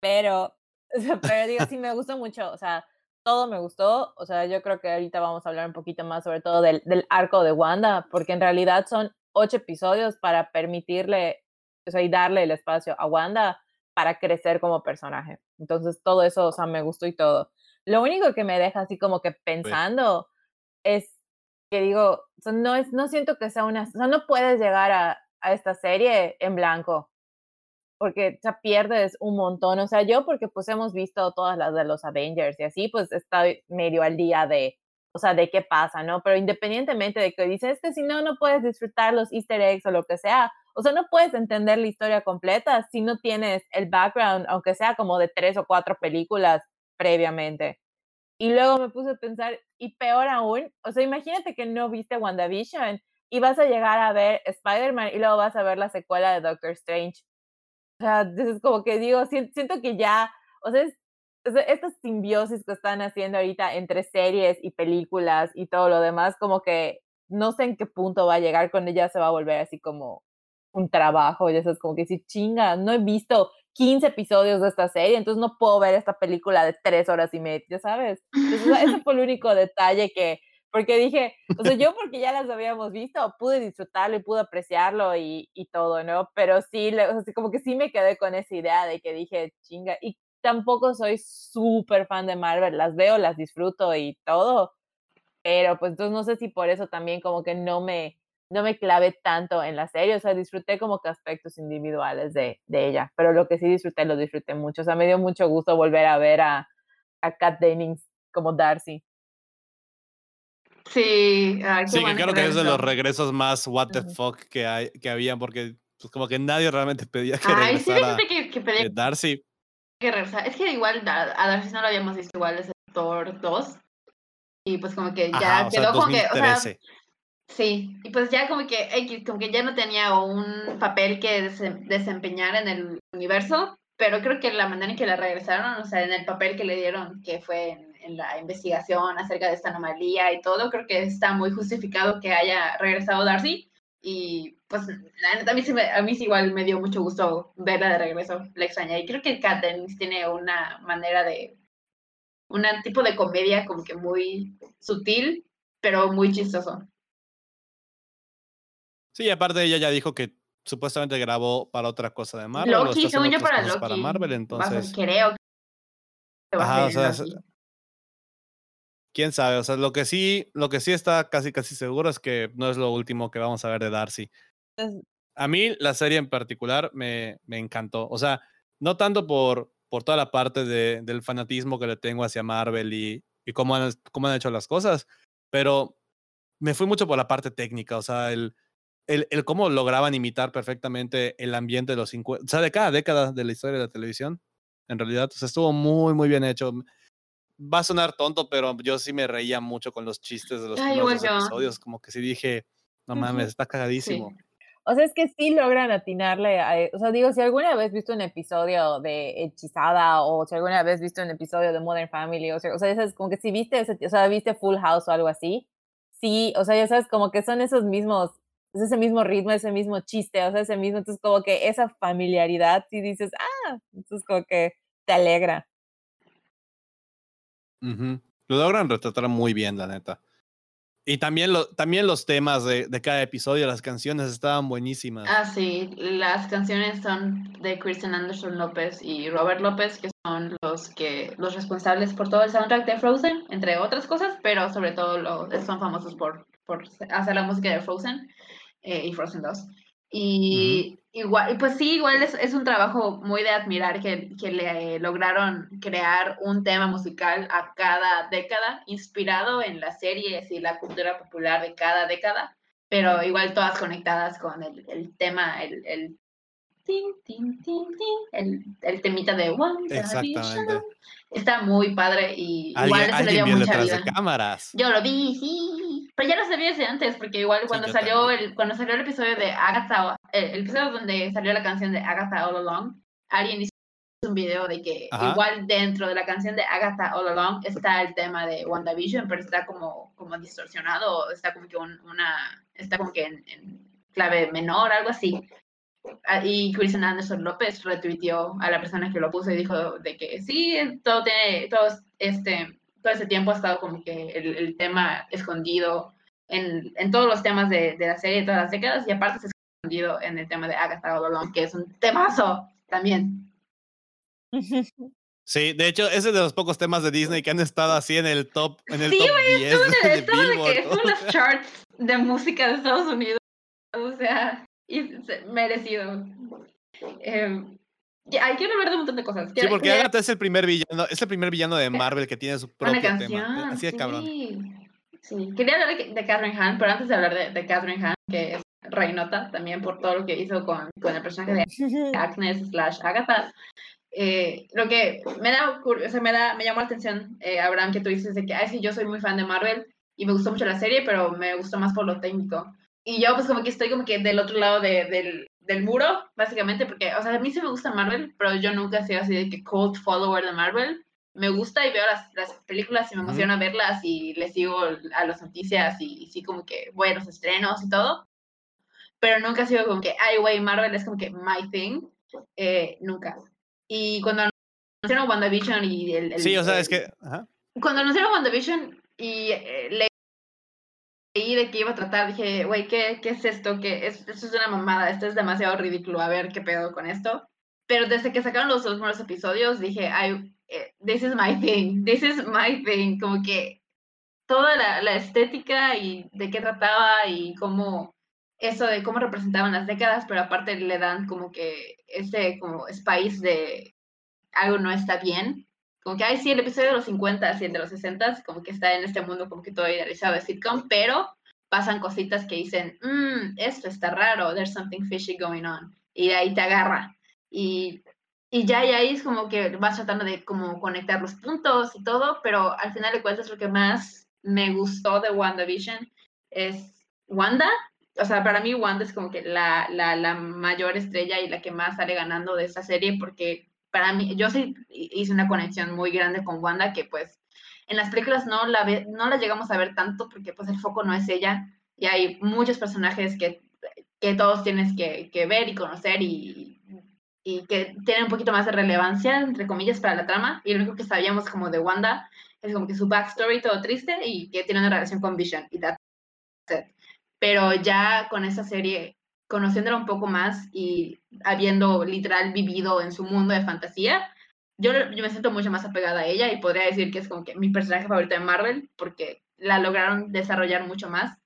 pero, o sea, pero digo, sí me gustó mucho, o sea, todo me gustó, o sea, yo creo que ahorita vamos a hablar un poquito más sobre todo del, del arco de Wanda, porque en realidad son ocho episodios para permitirle, o sea, y darle el espacio a Wanda para crecer como personaje. Entonces, todo eso, o sea, me gustó y todo. Lo único que me deja así como que pensando es que digo, o sea, no, es, no siento que sea una, o sea, no puedes llegar a, a esta serie en blanco, porque sea, pierdes un montón, o sea, yo porque pues hemos visto todas las de los Avengers y así, pues estoy medio al día de, o sea, de qué pasa, ¿no? Pero independientemente de que dices, es que si no, no puedes disfrutar los easter eggs o lo que sea, o sea, no puedes entender la historia completa si no tienes el background, aunque sea como de tres o cuatro películas previamente. Y luego me puse a pensar, y peor aún, o sea, imagínate que no viste WandaVision y vas a llegar a ver Spider-Man y luego vas a ver la secuela de Doctor Strange. O sea, entonces como que digo, sien- siento que ya, o sea, es, o sea, esta simbiosis que están haciendo ahorita entre series y películas y todo lo demás, como que no sé en qué punto va a llegar cuando ya se va a volver así como un trabajo, y eso es como que si chinga, no he visto 15 episodios de esta serie, entonces no puedo ver esta película de tres horas y media, ya ¿sabes? Entonces, ese fue el único detalle que, porque dije, o sea, yo porque ya las habíamos visto, pude disfrutarlo y pude apreciarlo y, y todo, ¿no? Pero sí, o sea, como que sí me quedé con esa idea de que dije, chinga, y tampoco soy súper fan de Marvel, las veo, las disfruto y todo, pero pues entonces no sé si por eso también como que no me, no me clavé tanto en la serie, o sea, disfruté como que aspectos individuales de, de ella, pero lo que sí disfruté, lo disfruté mucho, o sea, me dio mucho gusto volver a ver a, a Kat Dennings como Darcy. Sí, ay, qué Sí, que creo que es de los regresos más what the fuck que, hay, que había, porque pues, como que nadie realmente pedía que Ay, sí, regresara dijiste que, que pedía eh, Darcy. que regresara. Es que igual a Darcy no lo habíamos visto igual desde Thor 2. Y pues como que ya Ajá, o sea, quedó como que, o sea, 2013. sí, y pues ya como que como que ya no tenía un papel que dese- desempeñar en el universo, pero creo que la manera en que la regresaron, o sea, en el papel que le dieron, que fue en, en la investigación acerca de esta anomalía y todo, creo que está muy justificado que haya regresado Darcy. Y pues a mí, a mí igual me dio mucho gusto verla de regreso, la extraña. Y creo que Kat Dennings tiene una manera de, un tipo de comedia como que muy sutil, pero muy chistoso. Sí, aparte ella ya dijo que supuestamente grabó para otra cosa de Marvel. Loki, según yo para Loki. para Marvel, entonces, creo que Ajá, o sea, Loki. Quién sabe. O sea, lo que sí, lo que sí está casi casi seguro es que no es lo último que vamos a ver de Darcy. A mí la serie en particular me, me encantó. O sea, no tanto por, por toda la parte de- del fanatismo que le tengo hacia Marvel y, y cómo, han, cómo han hecho las cosas, pero me fui mucho por la parte técnica. O sea, el, el, el cómo lograban imitar perfectamente el ambiente de los 50, o sea, de cada década de la historia de la televisión. En realidad, o sea, estuvo muy, muy bien hecho. Va a sonar tonto, pero yo sí me reía mucho con los chistes de los Ay, primeros episodios. Como que sí dije, no mames, está cagadísimo. Sí. O sea, es que sí logran atinarle a... e, O sea, digo, si alguna vez visto un episodio de Hechizada o si alguna vez visto un episodio de Modern Family, o sea, o sea, ya sabes, como que si viste ese, o sea, viste Full House o algo así, sí, o sea, ya sabes, como que son esos mismos, es ese mismo ritmo, ese mismo chiste, o sea, ese mismo, entonces como que esa familiaridad, sí dices, ah, entonces como que te alegra. Lo logran retratar muy bien, la neta. Y también, lo, también los temas de, de cada episodio, las canciones estaban buenísimas. Ah, sí, las canciones son de Kristen Anderson López y Robert López, que son los que los responsables por todo el soundtrack de Frozen, entre otras cosas, pero sobre todo lo, son famosos por, por hacer la música de Frozen eh, y Frozen 2. Y igual, pues sí, igual es, es un trabajo muy de admirar que, que le lograron crear un tema musical a cada década, inspirado en las series y la cultura popular de cada década, pero igual todas conectadas con el, el tema, el tin, tin, tin, tin, el, el temita de One Exactamente. Está muy padre y igual se le dio mucha vida. de cámaras. Yo lo vi, sí. Pero ya lo sabía desde antes, porque igual Sí, cuando yo salió también. el, cuando salió el episodio de Agatha, el, el episodio donde salió la canción de Agatha All Along, alguien hizo un video de que Ajá. igual dentro de la canción de Agatha All Along está el tema de WandaVision, pero está como, como distorsionado, está como que un- una, está como que en, en clave menor, algo así. Ah, Y Kristen Anderson López retuiteó a la persona que lo puso y dijo de que sí, todo tiene, todo este, todo ese tiempo ha estado como que el, el tema escondido en, en todos los temas de, de la serie de todas las décadas y aparte se ha escondido en el tema de Agatha All que es un temazo también. Sí, de hecho, ese es de los pocos temas de Disney que han estado así en el top, en el Sí, top 10 Estuvo en, de, el- de que Billboard. estuvo en los charts de música de Estados Unidos. O sea, y merecido. Eh, ya, hay que hablar de un montón de cosas. Sí, porque Agatha es el primer villano, es el primer villano de Marvel que tiene su Una propio canción. tema. Así de sí. cabrón. Sí, quería hablar de, de Catherine Hahn, pero antes de hablar de, de Catherine Hahn, que es reinota también por todo lo que hizo con, con el personaje de Agnes slash Agatha. eh, lo que me da, o sea, me da, me llamó la atención, eh, Abraham, que tú dices de que, ay, sí, yo soy muy fan de Marvel y me gustó mucho la serie, pero me gustó más por lo técnico. Y yo, pues, como que estoy como que del otro lado de- del, del muro, básicamente, porque, o sea, a mí sí me gusta Marvel, pero yo nunca he sido así de que cult follower de Marvel. Me gusta y veo las, las películas y me emociona verlas y le sigo a las noticias y, y sí, como que voy a los estrenos y todo. Pero nunca ha sido como que, ay, güey, Marvel es como que my thing. Eh, nunca. Y cuando anunciaron WandaVision y el, el- Sí, o sea, el- es que. ajá. cuando anunciaron WandaVision y eh, le- leí de qué iba a tratar, dije, güey, ¿qué, ¿qué es esto? ¿Qué es, esto es una mamada, esto es demasiado ridículo, a ver qué pedo con esto. Pero desde que sacaron los dos primeros episodios, dije, ay, eh, this is my thing, this is my thing, como que toda la, la estética y de qué trataba y cómo eso de cómo representaban las décadas, pero aparte le dan como que ese como spice de algo no está bien. Como que, ay, sí, el episodio de los 50 y el de los 60 como que está en este mundo como que todo idealizado de sitcom, pero pasan cositas que dicen, mmm, esto está raro, there's something fishy going on. Y de ahí te agarra. Y, y ya y ahí es como que vas tratando de como conectar los puntos y todo, pero al final de cuentas lo que más me gustó de WandaVision es Wanda. O sea, para mí Wanda es como que la, la, la mayor estrella y la que más sale ganando de esta serie porque para mí, yo sí hice una conexión muy grande con Wanda que pues en las películas no la, ve, no la llegamos a ver tanto porque pues el foco no es ella y hay muchos personajes que, que todos tienes que, que ver y conocer y, y que tienen un poquito más de relevancia, entre comillas, para la trama. Y lo único que sabíamos como de Wanda es como que su backstory todo triste y que tiene una relación con Vision y that's it. Pero ya con esa serie, conociéndola un poco más y habiendo literal vivido en su mundo de fantasía, yo, yo me siento mucho más apegada a ella y podría decir que es como que mi personaje favorito de Marvel porque la lograron desarrollar mucho más.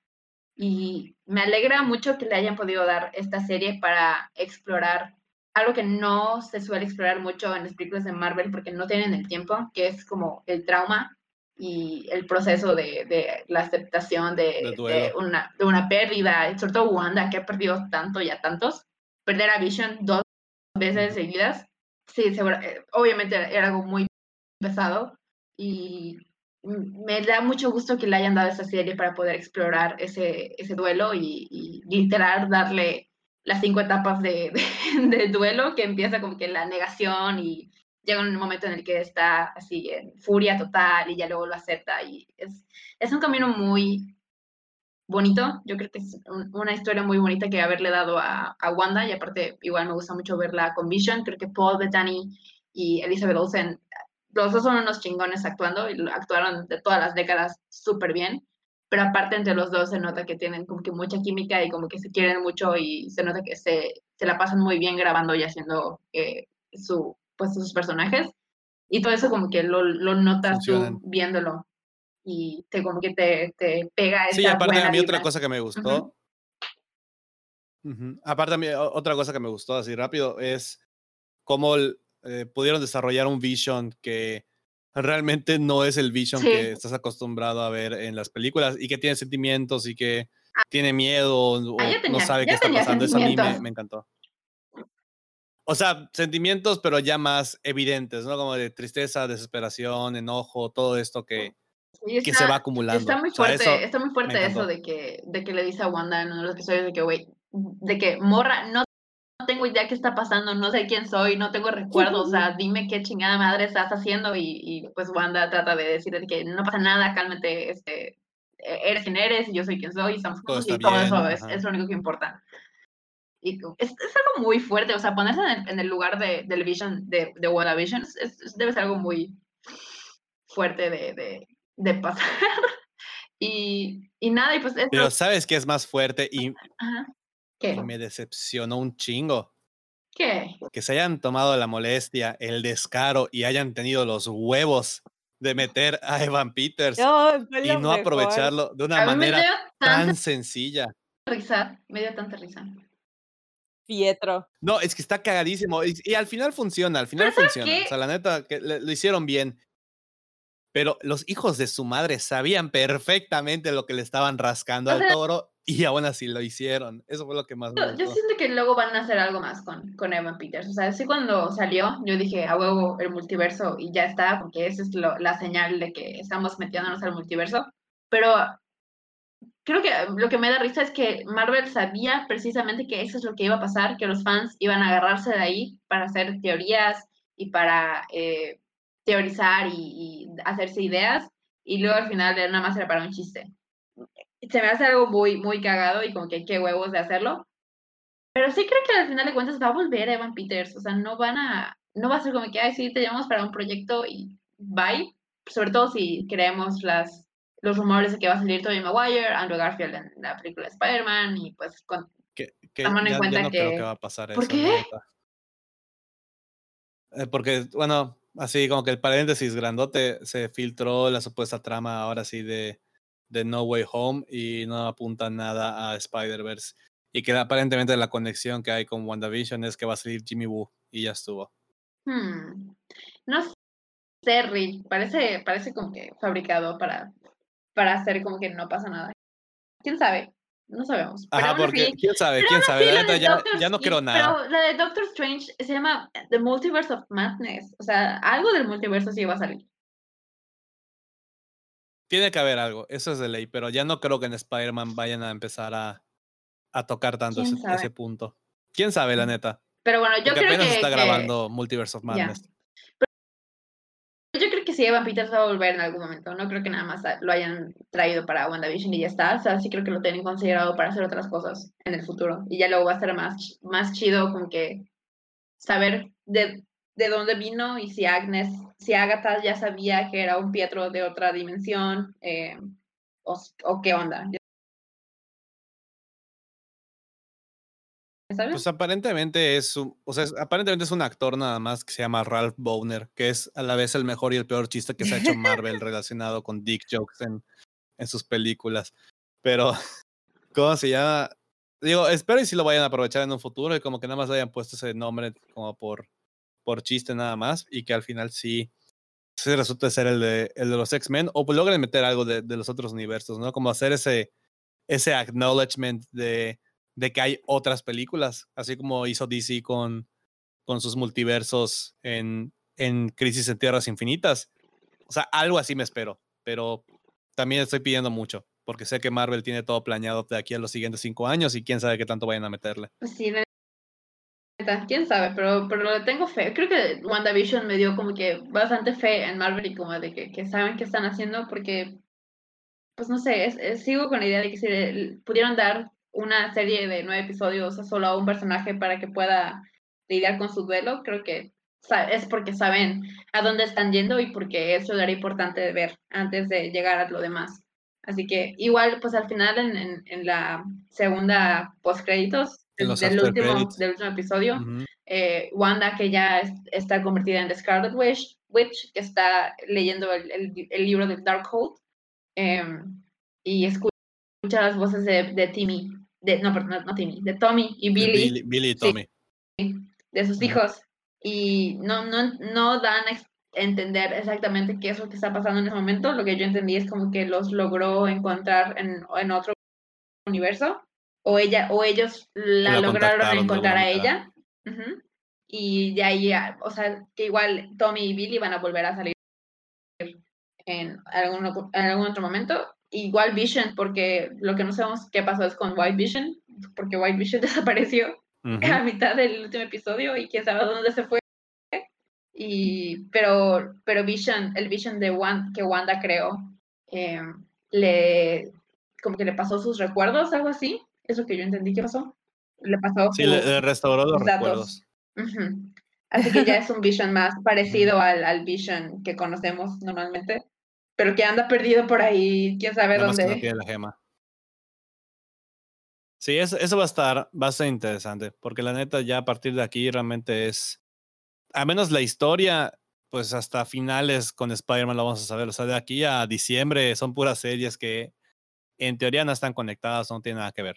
Y me alegra mucho que le hayan podido dar esta serie para explorar algo que no se suele explorar mucho en las películas de Marvel porque no tienen el tiempo, que es como el trauma y el proceso de, de la aceptación de, de, una, de una pérdida, sobre todo Wanda, que ha perdido tanto y a tantos. Perder a Vision dos veces seguidas, sí, eh, obviamente era algo muy pesado y me da mucho gusto que le hayan dado esa serie para poder explorar ese, ese duelo y, y literal darle las cinco etapas de, duelo, que empieza como que la negación y llega un momento en el que está así en furia total y ya luego lo acepta y es, es un camino muy bonito, yo creo que es un, una historia muy bonita que haberle dado a, a, Wanda y aparte igual me gusta mucho verla con Vision, creo que Paul Bettany y Elizabeth Olsen, los dos son unos chingones actuando y actuaron de todas las décadas súper bien, pero aparte entre los dos se nota que tienen como que mucha química y como que se quieren mucho y se nota que se, se la pasan muy bien grabando y haciendo eh, su, pues, sus personajes. Y todo eso como que lo, lo notas Funcionan. tú viéndolo y te como que te, te pega esa Sí, aparte buena a mí vibra. otra cosa que me gustó. Ujú. Ujú. Aparte, a mí, otra cosa que me gustó así rápido es cómo eh, pudieron desarrollar un vision que realmente no es el vision Sí. que estás acostumbrado a ver en las películas y que tiene sentimientos y que tiene miedo o Ah, ya no tenía- sabe qué está tenía pasando. Eso a mí me, me encantó. O sea, sentimientos, pero ya más evidentes, ¿no? Como de tristeza, desesperación, enojo, todo esto que, Sí, que se va acumulando. Está muy O sea, fuerte, eso está muy fuerte eso de que, de que le dice a Wanda en uno de los episodios de que, güey, de que morra, no, no tengo idea qué está pasando, no sé quién soy, no tengo recuerdos, o sea, dime qué chingada madre estás haciendo y, y, pues Wanda trata de decir de que no pasa nada, cálmate, este, e- eres quien eres, y yo soy quien soy, y estamos juntos y está todo eso bien, es, ajá. es lo único que importa. Y es, es algo muy fuerte, o sea, ponerse en el, en el lugar de, del Vision, de, de WandaVision, es, es- debe ser algo muy fuerte de, de, de pasar. Y, y nada, y pues esto, Pero ¿sabes qué es más fuerte y, ajá. ¿Qué? me decepcionó un chingo? ¿Qué? que se hayan tomado la molestia, el descaro y hayan tenido los huevos de meter a Evan Peters No, y no mejor. aprovecharlo de una manera tan sencilla. risa, me dio tanta risa. Pietro. No, es que está cagadísimo y, y al final funciona, al final ¿sabes funciona. qué? O sea, la neta, que le- lo hicieron bien. Pero los hijos de su madre sabían perfectamente lo que le estaban rascando O al sea- toro y aún así lo hicieron. Eso fue lo que más me Yo, yo gustó. siento que luego van a hacer algo más con, con Evan Peters. O sea, sí cuando salió, yo dije, a huevo, el multiverso y ya está, porque esa es lo- la señal de que estamos metiéndonos al multiverso. Pero creo que lo que me da risa es que Marvel sabía precisamente que eso es lo que iba a pasar, que los fans iban a agarrarse de ahí para hacer teorías y para eh, teorizar y, y hacerse ideas, y luego al final nada más era para un chiste. Se me hace algo muy, muy cagado y como que qué huevos de hacerlo. Pero sí creo que al final de cuentas va a volver Evan Peters, o sea, no van a, no va a ser como que, ay, sí, te llamamos para un proyecto y bye, sobre todo si creemos las, los rumores de que va a salir Tobey Maguire, Andrew Garfield en la película de Spider-Man y pues con, Que, que tomando en ya cuenta no creo que- que va a pasar ¿Por eso. qué? Eh, porque, bueno, así como que el paréntesis grandote se filtró la supuesta trama ahora sí de, de No Way Home y no apunta nada a Spider-Verse. Y que aparentemente la conexión que hay con WandaVision es que va a salir Jimmy Woo y ya estuvo. hmm, no sé, Rick, parece, parece como que fabricado para, para hacer como que no pasa nada. ¿Quién sabe? No sabemos. Ajá, porque quién sabe, quién sabe. La neta ya, ya no creo nada. Pero la de Doctor Strange se llama The Multiverse of Madness. O sea, algo del multiverso sí va a salir. Tiene que haber algo, eso es de ley, pero ya no creo que en Spider-Man vayan a empezar a, a tocar tanto ¿Quién ese, punto. ¿Quién sabe, la neta? Pero bueno, yo Porque creo apenas que. está que- grabando Multiverse of. Madness. Sí, Evan Peters va a volver en algún momento. No creo que nada más lo hayan traído para WandaVision y ya está. O sea, sí creo que lo tienen considerado para hacer otras cosas en el futuro. Y ya luego va a ser más, más chido como que saber de, de dónde vino y si Agnes, si Agatha ya sabía que era un Pietro de otra dimensión eh, o, o qué onda. Sabes? Pues aparentemente es un, o sea, es- aparentemente es un actor nada más que se llama Ralph Bowner, que es a la vez el mejor y el peor chiste que se ha hecho Marvel relacionado con Dick Jokes en, en sus películas. Pero, ¿cómo se llama? Digo, espero y si lo vayan a aprovechar en un futuro y como que nada más le hayan puesto ese nombre como por, por chiste nada más y que al final sí, sí resulte ser el de, el de los X-Men o pues logren meter algo de, de los otros universos, ¿no? Como hacer ese, ese acknowledgement de, de que hay otras películas, así como hizo DC con, con sus multiversos en, en Crisis en Tierras Infinitas. O sea, algo así me espero, pero también estoy pidiendo mucho, porque sé que Marvel tiene todo planeado de aquí a los siguientes cinco años y quién sabe qué tanto vayan a meterle. Pues sí, quién sabe, pero, pero tengo fe. Creo que WandaVision me dio como que bastante fe en Marvel y como de que, que saben qué están haciendo porque, pues no sé, sigo con la idea de que si pudieron dar una serie de nueve episodios a solo a un personaje para que pueda lidiar con su duelo, creo que es porque saben a dónde están yendo y porque eso era importante de ver antes de llegar a lo demás. Así que igual, pues al final en, en, en la segunda post créditos En del, del último, del último episodio, eh, Wanda, que ya es- está convertida en The Scarlet Witch, Witch, que está leyendo el, el- el libro de Darkhold, em, y escucha las voces de, de Timmy de, no, perdón, no Timmy, de Tommy y Billy, Billy, Billy y Sí. Tommy. de sus hijos, y no, no, no dan a entender exactamente qué es lo que está pasando en ese momento. Lo que yo entendí es como que los logró encontrar en, en otro universo, o ella, o ellos la la lograron encontrar a ella. Ujú. Y de ahí, a- o sea, que igual Tommy y Billy van a volver a salir en algún, en algún otro momento. Igual Vision, porque lo que no sabemos qué pasó es con White Vision, porque White Vision desapareció Ujú. a mitad del último episodio y quién sabe dónde se fue. Y, pero, pero Vision, el Vision de Wanda, que Wanda creó, eh, le, como que le pasó sus recuerdos, algo así. Es lo que yo entendí que pasó. Le pasó Sí, le, le restauró los datos. recuerdos. Ujú. Así que ya es un Vision más parecido al, al Vision que conocemos normalmente, pero que anda perdido por ahí, quién sabe Nada más que no dónde. tiene la gema. Sí, eso, eso va a estar, va a ser interesante, porque la neta ya a partir de aquí realmente es, a menos la historia, pues hasta finales con Spider-Man lo vamos a saber, o sea, de aquí a diciembre son puras series que en teoría no están conectadas, no tienen nada que ver.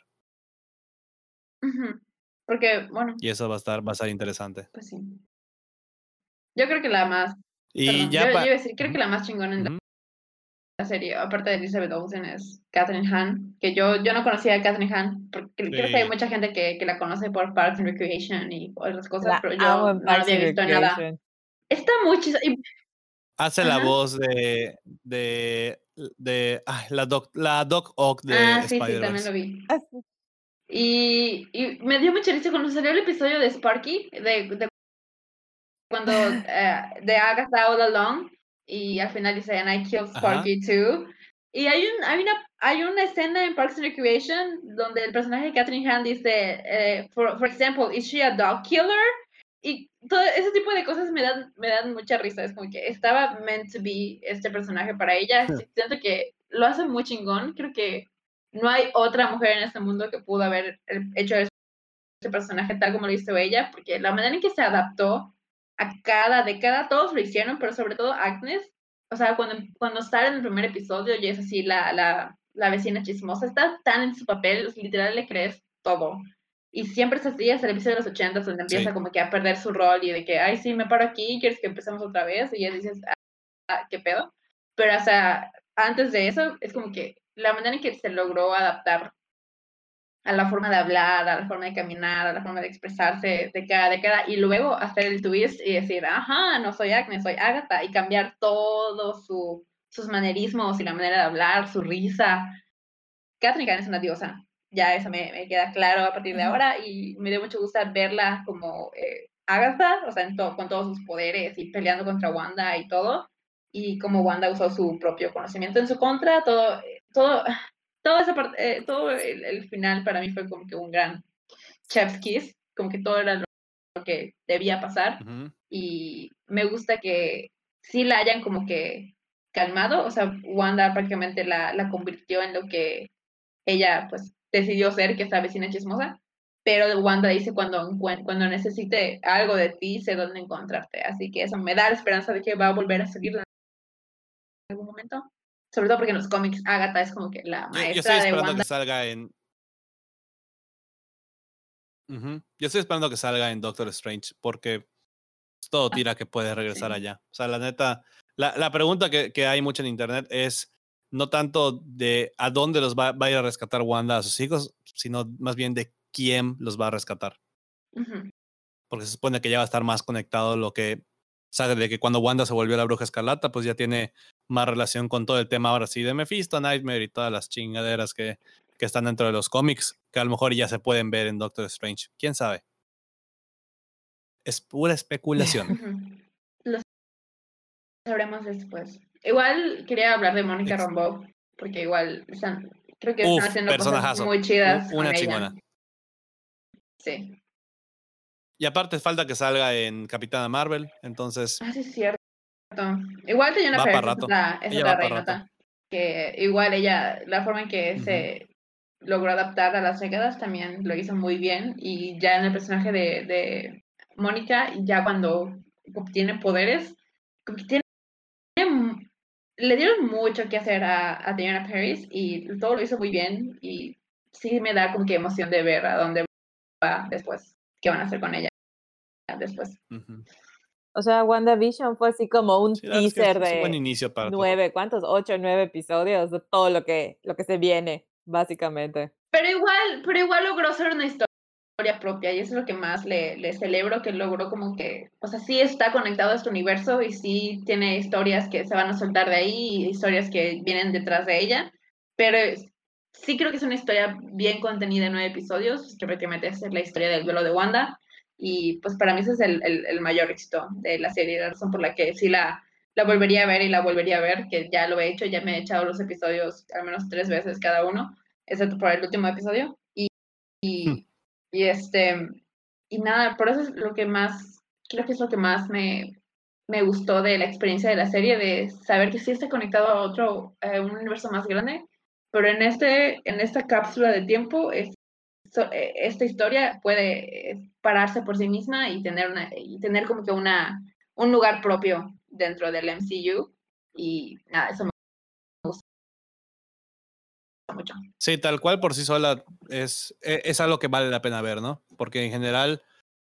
Porque, bueno, y eso va a estar, va a ser interesante. pues sí. Yo creo que la más, Y perdón, ya yo, yo iba a decir, creo que la más chingona en la ujú. serie, aparte de Elizabeth Olsen, es Catherine Hahn, que yo, yo no conocía a Catherine Hahn, porque creo que hay Sí. mucha gente que, que la conoce por Parks and Recreation y otras cosas, La pero yo no había and visto nada. Está muy chistoso. y- Hace la Ajá. voz de, de, de ay, la Doc, la Doc Ock de ah, sí, sí, también lo vi. Ah, sí. Y, y me dio mucha risa cuando salió el episodio de Sparky, de, de cuando eh, de Agatha All Along, y al final dice, and I killed Ajá. Sparky too. Y hay, un, hay, una, hay una escena en Parks and Recreation donde el personaje de Catherine Hahn dice, eh, for, for example, is she a dog killer? Y todo ese tipo de cosas me dan, me dan mucha risa. Es como que estaba meant to be este personaje para ella. Sí, Siento que lo hace muy chingón. Creo que no hay otra mujer en este mundo que pudo haber eh, hecho este personaje tal como lo hizo ella, porque la manera en que se adaptó a cada década, todos lo hicieron, pero sobre todo Agnes, o sea, cuando, cuando sale en el primer episodio y es así la, la, la vecina chismosa, está tan en su papel, literal le crees todo. Y siempre es así, hasta el episodio de los 80, donde empieza Sí. como que a perder su rol y de que, ay, sí, me paro aquí, ¿quieres que empecemos otra vez? Y ya dices, ah, ¿qué pedo? Pero, o sea, antes de eso, es como que la manera en que se logró adaptar a la forma de hablar, a la forma de caminar, a la forma de expresarse de cada década y luego hacer el twist y decir, ajá, no soy Agnes, soy Agatha y cambiar todos su, sus manerismos y la manera de hablar, su risa. Catherine Hahn es una diosa, ya eso me, me queda claro a partir de ahora y me dio mucho gusto verla como eh, Agatha, o sea, en to- con todos sus poderes y peleando contra Wanda y todo, y como Wanda usó su propio conocimiento en su contra, todo, eh, todo, toda esa parte, eh, todo el, el final para mí fue como que un gran chef's kiss, como que todo era lo que debía pasar Ujú. y me gusta que sí la hayan como que calmado, o sea, Wanda prácticamente la, la convirtió en lo que ella pues decidió ser, que es la vecina chismosa, pero Wanda dice cuando, cuando necesite algo de ti, sé dónde encontrarte, así que eso me da la esperanza de que va a volver a salir en algún momento, sobre todo porque en los cómics Agatha es como que la Yo, yo maestra estoy de esperando Wanda. que salga en. Yo estoy esperando que salga en Doctor Strange porque todo Ah, tira que puede regresar sí. allá. O sea, la neta, la, la pregunta que, que hay mucho en internet es no tanto de a dónde los va, va a ir a rescatar Wanda a sus hijos, sino más bien de quién los va a rescatar. Porque se supone que ya va a estar más conectado lo que sabe de que cuando Wanda se volvió la bruja escarlata, pues ya tiene más relación con todo el tema ahora sí de Mephisto, Nightmare y todas las chingaderas que, que están dentro de los cómics, que a lo mejor ya se pueden ver en Doctor Strange. ¿Quién sabe? Es pura especulación. Lo sabremos después. Igual quería hablar de Mónica Rambeau, porque igual están, creo que Uf, están haciendo cosas muy chidas Una con ella. chingona. Sí. Y aparte falta que salga en Capitana Marvel, entonces Ah, sí, es cierto. Igual pa' Pérez es rato. pa' reinota. Que igual ella, la forma en que se logró adaptar a las décadas también lo hizo muy bien. Y ya en el personaje de, de Mónica, ya cuando obtiene poderes, como que tiene, tiene- le dieron mucho que hacer a, a Diana Paris y todo lo hizo muy bien. Y sí me da como que emoción de ver a dónde va después, qué van a hacer con ella después. Ujú. O sea, WandaVision fue así como un Sí, es que teaser de buen inicio para todo. nueve, ¿cuántos? Ocho, nueve episodios de todo lo que, lo que se viene, básicamente. Pero igual, pero igual logró ser una historia propia y eso es lo que más le, le celebro que logró como que, o sea, sí está conectado a este universo y sí tiene historias que se van a soltar de ahí y historias que vienen detrás de ella, pero sí creo que es una historia bien contenida en nueve episodios, que prácticamente es la historia del duelo de Wanda y pues para mí ese es el, el, el mayor éxito de la serie, la razón por la que sí la, la volvería a ver y la volvería a ver, que ya lo he hecho, ya me he echado los episodios al menos tres veces cada uno excepto por el último episodio. Y, y, Hmm. y este, y nada, por eso es lo que más, creo que es lo que más me, me gustó de la experiencia de la serie, de saber que sí está conectado a otro, a un universo más grande, pero en, este, en esta cápsula de tiempo, es, eh, esta historia puede eh, pararse por sí misma y tener, una, y tener como que una, un lugar propio dentro del MCU. Y nada, eso me gusta mucho. Sí, tal cual por sí sola es, e- es algo que vale la pena ver, ¿no? Porque en general,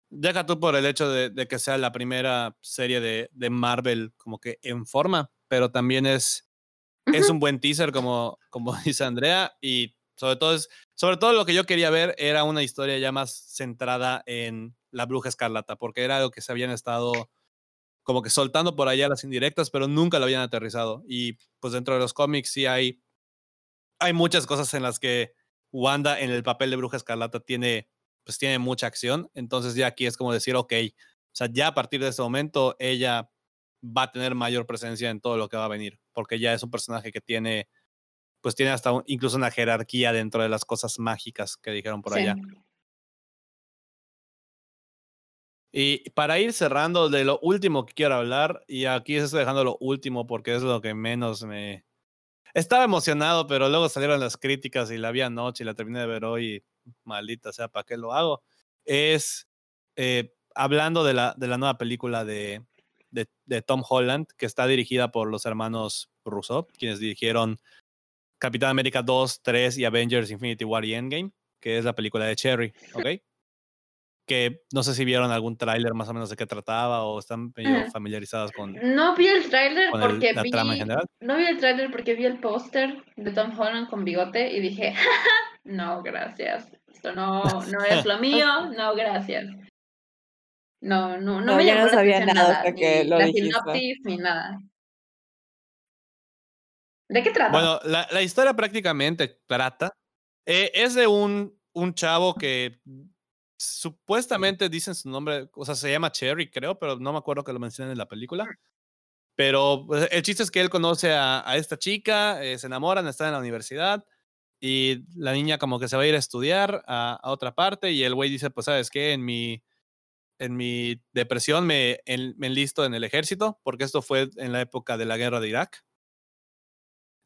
deja tú por el hecho de, de que sea la primera serie de, de Marvel como que en forma, pero también es, es un buen teaser, como, como dice Andrea, y sobre todo, es, sobre todo lo que yo quería ver era una historia ya más centrada en la bruja escarlata, porque era algo que se habían estado como que soltando por allá las indirectas, pero nunca lo habían aterrizado. Y pues dentro de los cómics sí hay, hay muchas cosas en las que Wanda en el papel de bruja escarlata tiene, pues tiene mucha acción. Entonces ya aquí es como decir, ok, o sea, ya a partir de este momento ella va a tener mayor presencia en todo lo que va a venir, porque ya es un personaje que tiene, pues tiene hasta un- incluso una jerarquía dentro de las cosas mágicas que dijeron por Sí. allá. Y para ir cerrando de lo último que quiero hablar, y aquí estoy dejando lo último porque es lo que menos me... Estaba emocionado, pero luego salieron las críticas y la vi anoche y la terminé de ver hoy, y maldita sea, ¿para qué lo hago? Es eh, hablando de la, de la nueva película de, de, de Tom Holland, que está dirigida por los hermanos Russo, quienes dirigieron Capitán América 2, 3 y Avengers Infinity War y Endgame, que es la película de Cherry, ¿ok? que no sé si vieron algún tráiler más o menos de qué trataba o están medio Ujú. familiarizados con, No vi el tráiler el- porque la vi trama en general. no vi el tráiler porque vi el póster de Tom Holland con bigote y dije, "Ja, ja, no, gracias. Esto no, no es lo mío, no, gracias. No, no, no, No, me yo llamó no la sabía atención nada nada, hasta que ni lo la dijiste. sinopsis ni nada. ¿De qué trata? Bueno, la, la historia prácticamente trata. eh, es de un, un chavo que supuestamente dicen su nombre, o sea, se llama Cherry, creo, pero no me acuerdo que lo mencionen en la película. Pero pues, el chiste es que él conoce a, a esta chica, eh, se enamoran, están en la universidad y la niña como que se va a ir a estudiar a, a otra parte y el güey dice, pues sabes qué, en mi, en mi depresión me, en- me enlisto en el ejército, porque esto fue en la época de la guerra de Irak.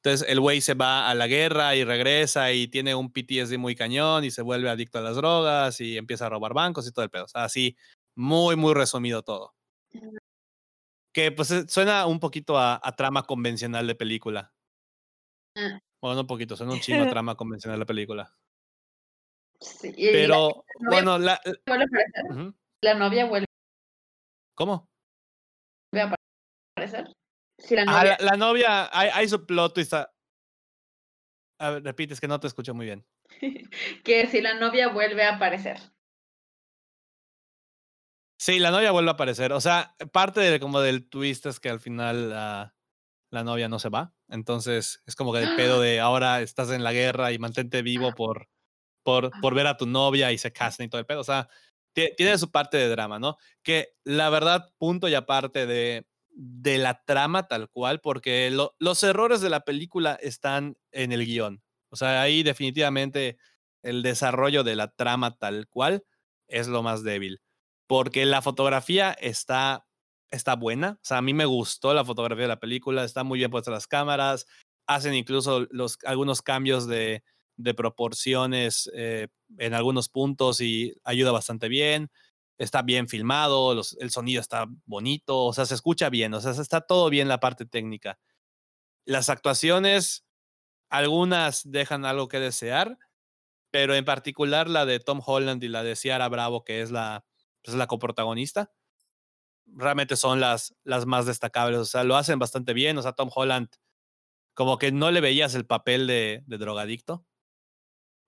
Entonces el güey se va a la guerra y regresa y tiene un PTSD muy cañón y se vuelve adicto a las drogas y empieza a robar bancos y todo el pedo. O sea, así, muy, muy resumido todo. Que pues eh, suena un poquito a, a trama convencional de película. Ah. Bueno, no un poquito, suena un chingo a trama convencional de película. Sí, la- Pero, novia- bueno, la, vuelve a aparecer. La novia vuelve ¿cómo? a aparecer. Si la Ah, novia, la, la novia, hay, hay su plot twist. a- A ver, repite, es que no te escucho muy bien. que si la novia vuelve a aparecer. Sí, la novia vuelve a aparecer. O sea, parte de, como del twist es que al final la, la novia no se va. Entonces es como que el pedo de ahora estás en la guerra y mantente vivo por, por, por ver a tu novia y se casan y todo el pedo. O sea, tiene su parte de drama, ¿no? Que la verdad, punto y aparte de, de la trama tal cual, porque lo- los errores de la película están en el guion. O sea, ahí definitivamente el desarrollo de la trama tal cual es lo más débil. Porque la fotografía está, está buena. O sea, a mí me gustó la fotografía de la película, está muy bien puestas las cámaras, hacen incluso los, algunos cambios de, de proporciones eh, en algunos puntos y ayuda bastante bien. Está bien filmado, el sonido está bonito, o sea, se escucha bien, o sea, está todo bien la parte técnica. Las actuaciones, algunas dejan algo que desear, pero en particular la de Tom Holland y la de Ciara Bravo, que es la, pues, la coprotagonista, realmente son las, las más destacables. O sea, lo hacen bastante bien. O sea, Tom Holland, como que no le veías el papel de, de drogadicto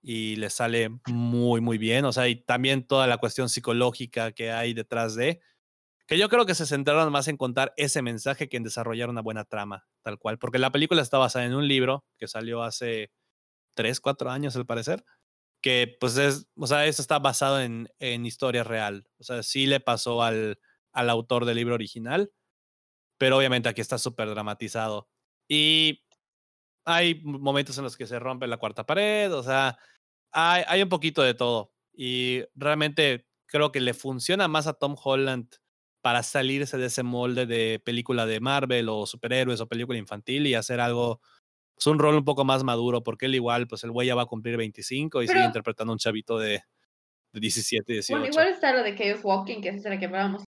y le sale muy, muy bien. O sea, y también toda la cuestión psicológica que hay detrás de, que yo creo que se centraron más en contar ese mensaje que en desarrollar una buena trama, tal cual, porque la película está basada en un libro que salió hace tres, cuatro años al parecer, que pues es, o sea, eso está basado en, en historia real, o sea, sí le pasó al, al autor del libro original, pero obviamente aquí está súper dramatizado. Y hay momentos en los que se rompe la cuarta pared, o sea, hay, hay un poquito de todo. Y realmente creo que le funciona más a Tom Holland para salirse de ese molde de película de Marvel o superhéroes o película infantil y hacer algo, es pues, un rol un poco más maduro, porque él igual, pues el güey ya va a cumplir 25 y sigue interpretando a un chavito de, de 17, 18. Bueno, igual está lo de Chaos Walking, que es la que hablábamos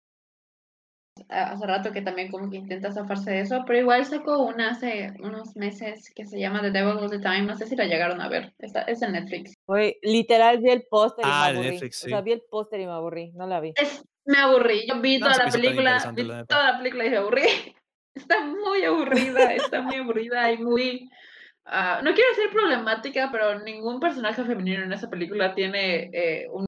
hace rato que también como que intenta zafarse de eso, pero igual sacó una hace unos meses que se llama The Devil All the Time, no sé si la llegaron a ver, Está, es en Netflix. Oye, literal vi el póster y me ah, aburrí. Netflix, O sea, vi el póster y me aburrí, no la vi. me aburrí, yo vi toda la película, vi toda la película y me aburrí. Está muy aburrida, está muy aburrida y muy... Uh, no quiero ser problemática, pero ningún personaje femenino en esa película tiene eh, un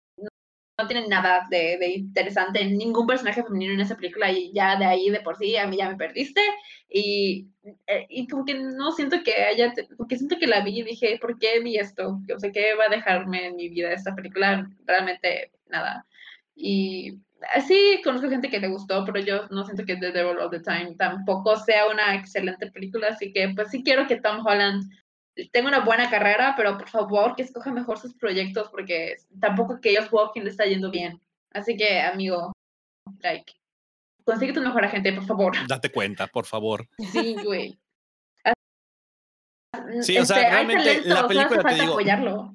no tienen nada de, de, interesante, ningún personaje femenino en esa película y ya de ahí de por sí a mí ya me perdiste y, eh, y como que no siento que haya, porque siento que la vi y dije, ¿por qué vi esto? O sea, ¿qué va a dejarme en mi vida esta película? Realmente nada. Y sí, conozco gente que le gustó, pero yo no siento que The Devil All the Time tampoco sea una excelente película, así que pues sí quiero que Tom Holland tengo una buena carrera, pero por favor que escoja mejor sus proyectos porque tampoco que ellos Walking le está yendo bien. Así que, amigo, like, consigue tu mejor agente, por favor. Date cuenta, por favor. Sí, güey. Sí, o sea, este, realmente la película te digo. Apoyarlo.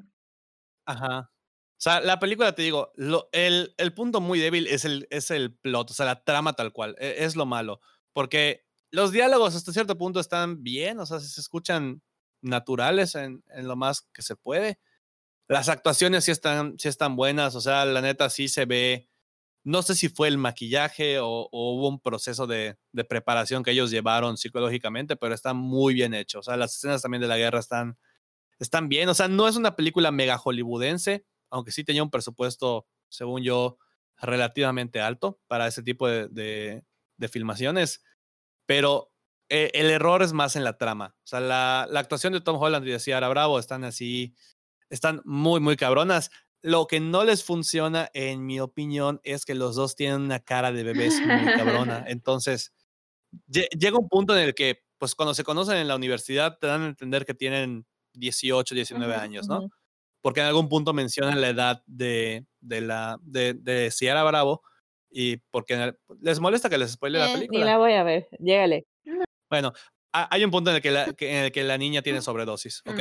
Ajá. O sea, la película te digo, lo, el, el, punto muy débil es el, es el plot, o sea, la trama tal cual, es, es lo malo. Porque los diálogos hasta cierto punto están bien, o sea, se escuchan naturales en, lo más que se puede. Las actuaciones sí están, sí están buenas, o sea, la neta sí se ve, no sé si fue el maquillaje o, hubo un proceso de, preparación que ellos llevaron psicológicamente, pero está muy bien hecho. O sea, las escenas también de la guerra están, están bien. O sea, no es una película mega hollywoodense, aunque sí tenía un presupuesto, según yo, relativamente alto para ese tipo de, de filmaciones. Pero eh, el error es más en la trama. O sea, la, la actuación de Tom Holland y de Ciara Bravo están así, están muy, muy cabronas. Lo que no les funciona, en mi opinión, es que los dos tienen una cara de bebés muy cabrona. Entonces, llega un punto en el que, pues cuando se conocen en la universidad, te dan a entender que tienen 18, 19 años, ¿no? Porque en algún punto mencionan la edad de, de, la, de, de Ciara Bravo y porque les molesta que les spoile la película. Ni la voy a ver, llégale. Bueno, hay un punto en el que la, en el que la niña tiene sobredosis, ¿ok?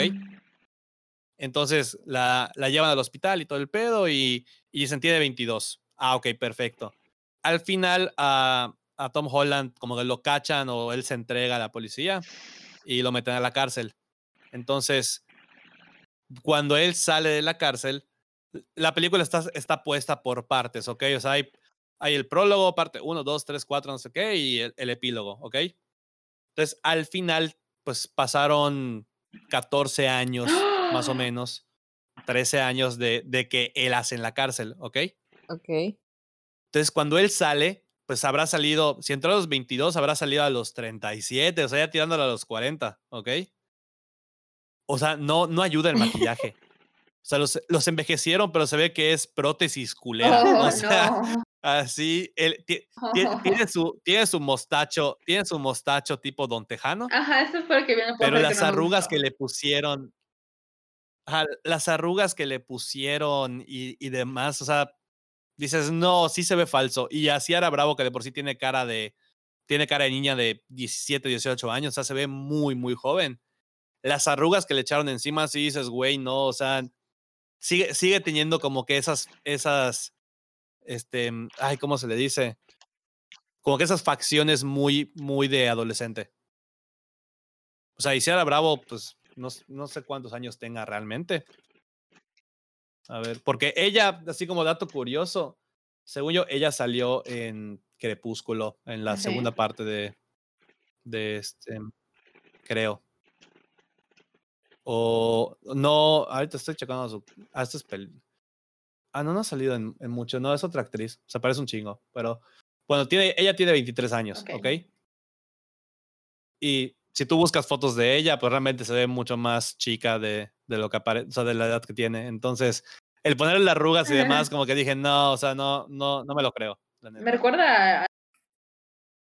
Entonces la, la, llevan al hospital y todo el pedo y, y se entiende 22. Ah, ok, perfecto. Al final a, a Tom Holland como que lo cachan o él se entrega a la policía y lo meten a la cárcel. Entonces, cuando él sale de la cárcel, la película está, está puesta por partes, ¿ok? O sea, hay, hay el prólogo, parte 1, 2, 3, 4, no sé qué, y el, el epílogo, ¿ok? Entonces, al final, pues pasaron 14 años, más o menos, 13 años de, de que él hace en la cárcel, ¿ok? Ok. Entonces, cuando él sale, pues habrá salido, si entró a los 22, habrá salido a los 37, o sea, ya tirándolo a los 40, ¿ok? O sea, no, no ayuda el maquillaje. O sea, los, los envejecieron, pero se ve que es prótesis culera. o oh, sea, Así, él tiene, su, tiene su mostacho, tiene su mostacho tipo Don Tejano. Ajá, eso fue lo que Pero las arrugas que le pusieron, las arrugas que le pusieron y, y, demás, o sea, dices, no, sí se ve falso. Y así era Bravo, que de por sí tiene cara de, tiene cara de niña de 17, 18 años, o sea, se ve muy, muy joven. Las arrugas que le echaron encima, sí dices, güey, no, o sea, sigue, sigue teniendo como que esas, esas, este, mm, ay, ¿cómo se le dice? Como que esas facciones muy, muy de adolescente. O sea, Isiara Bravo, pues no, no sé cuántos años tenga realmente. A ver, porque ella, así como dato curioso, según yo, ella salió en Crepúsculo, en la Sí. segunda parte de, de este, creo. O no, ahorita estoy checando su. Ah, esto es pel- Ah, no, no ha salido en, en mucho, no, es otra actriz. O sea, parece un chingo, pero bueno, tiene, ella tiene 23 años, Ok. Y si tú buscas fotos de ella, pues realmente se ve mucho más chica de, de lo que aparece, o sea, de la edad que tiene. Entonces, el ponerle las arrugas y demás, como que dije, no, o sea, no, no, no me lo creo. Me recuerda al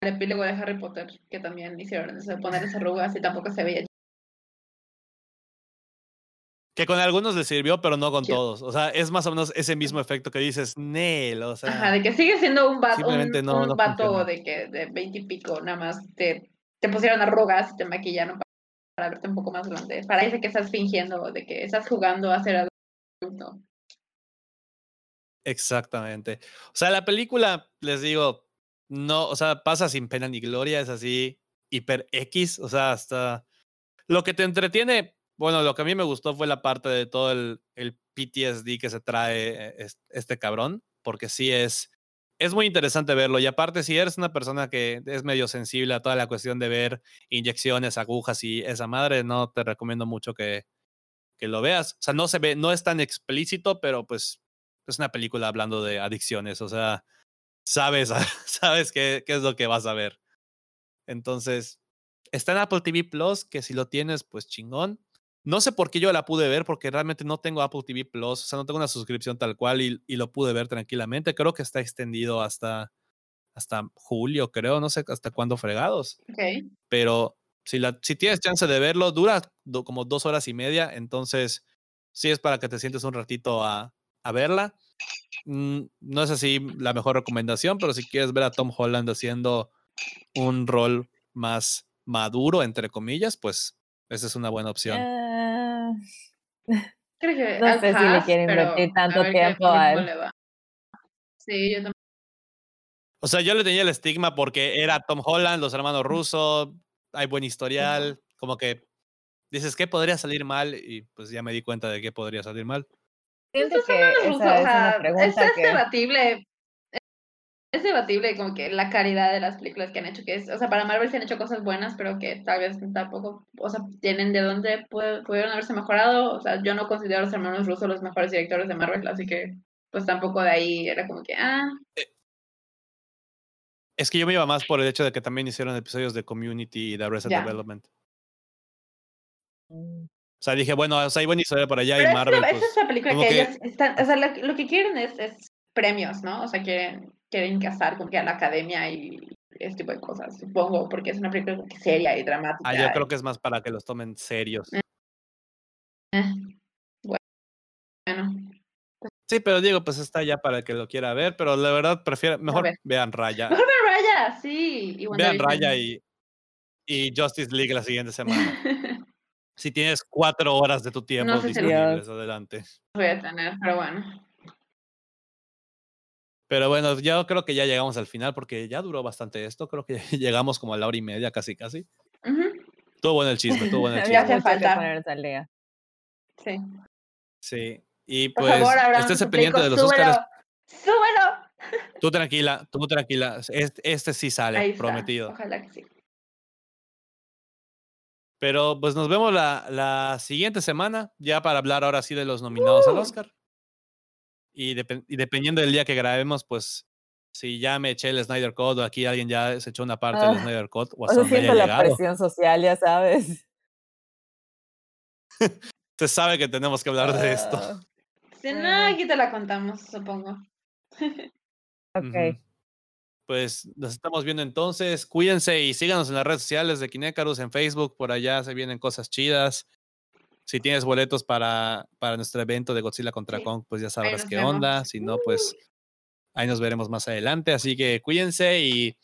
epílogo de Harry Potter, que también hicieron eso poner esas arrugas y tampoco se veía. Que con algunos les sirvió, pero no con todos. O sea, es más o menos ese mismo efecto que dices, Nel, o sea. Ajá, de que sigue siendo un vato, un, no- un no vato funciona. de que de 20 y pico, nada más te, te pusieron arrugas y te maquillaron para, para verte un poco más grande. Parece que estás fingiendo, de que estás jugando a ser adulto. Exactamente. O sea, la película, les digo, no, o sea, pasa sin pena ni gloria, es así, hiper X, o sea, hasta lo que te entretiene, bueno, lo que a mí me gustó fue la parte de todo el, PTSD que se trae eh, es- este cabrón, porque sí es, es muy interesante verlo. Y aparte, si eres una persona que es medio sensible a toda la cuestión de ver inyecciones, agujas y esa madre, no te recomiendo mucho que, que lo veas. O sea, no se ve, no es tan explícito, pero pues es una película hablando de adicciones, o sea, sabes, sabes qué, qué es lo que vas a ver. Entonces, está en Apple TV Plus, que si lo tienes, pues chingón. No sé por qué yo la pude ver, porque realmente no tengo Apple TV Plus, o sea, no tengo una suscripción tal cual y, y lo pude ver tranquilamente. Creo que está extendido hasta, hasta julio, creo, no sé hasta cuándo fregados Ok. pero si, la, si tienes chance de verlo, dura do- como dos horas y media, entonces sí es para que te sientes un ratito a, a verla. Mm, No es así la mejor recomendación, pero si quieres ver a Tom Holland haciendo un rol más maduro, entre comillas, pues esa es una buena opción. Creo que No sé si le pero invertir a tanto qué tiempo a él. Sí, yo también. O sea, yo le tenía el estigma porque era Tom Holland, los hermanos Russo, hay buen historial, como que dices, ¿qué podría salir mal? Y pues ya me di cuenta de qué podría salir mal. Siento que esa es una debatible. Es debatible como que la calidad de las películas que han hecho, que es, o sea, para Marvel se han hecho cosas buenas, pero que tal vez tampoco, o sea, tienen de dónde pu- pudieron haberse mejorado. O sea, yo no considero a los hermanos rusos los mejores directores de Marvel, así que pues tampoco de ahí era como que, ah, Es que yo me iba más por el hecho de que también hicieron episodios de Community y de Arrested Ya. Development. Mm, O sea, dije, bueno, o sea, hay buena historia por allá Pero y Marvel, pues, es la película que, que- ellos están, o sea, lo, lo que quieren es, es premios, ¿no? O sea, quieren, quieren casar como que a la academia y ese tipo de cosas, supongo, porque es una película seria y dramática. ah, yo creo que es más para que los tomen serios. Eh, Bueno, Sí, pero digo, pues está ya para el que lo quiera ver, pero la verdad prefiero, mejor vean Raya. mejor ver Raya, sí. Y Vean Raya y, y Justice League la siguiente semana. Si tienes cuatro horas de tu tiempo No sé si lo- disponibles, adelante. voy a tener, pero bueno. Pero bueno, yo creo que ya llegamos al final porque ya duró bastante esto. Creo que llegamos como a la hora y media, casi, casi. Ujú, Estuvo bueno el chisme, estuvo bueno el chisme. que falta. al. Sí. Sí. Y Por pues, favor, Abraham, te pendiente de los Oscars. súbelo. ¡Súbelo! Tú tranquila, tú tranquila. Este, este sí sale, Ahí está, prometido. Ojalá que sí. Pero pues nos vemos la, la siguiente semana, ya para hablar ahora sí de los nominados al ¡Uh! Oscar. Y, depen- y dependiendo del día que grabemos, pues si ya me eché el Snyder Code o aquí alguien ya se echó una parte del Ah, Snyder Code o O hasta sea, donde haya la llegado. presión social, ya sabes. Se sabe que tenemos que hablar de esto. Ah, Si no, Bueno. aquí te la contamos, supongo. Ok. Pues nos estamos viendo entonces. Cuídense y síganos en las redes sociales de Kinecarus en Facebook. Por allá se vienen cosas chidas. Si tienes boletos para, para nuestro evento de Godzilla contra Sí. Kong, pues ya sabrás qué vemos. onda. Si no, pues ahí nos veremos más adelante. Así que cuídense y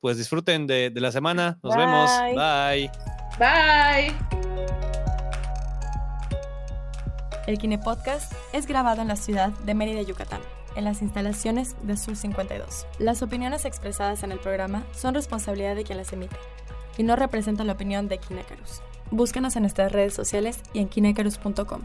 pues disfruten de, de la semana. Nos vemos. Bye. Bye. Bye. El Kine Podcast es grabado en la ciudad de Mérida, Yucatán, en las instalaciones de Sur 52. Las opiniones expresadas en el programa son responsabilidad de quien las emite y no representan la opinión de Kinecarus. Búscanos en nuestras redes sociales y en kinecarus.com.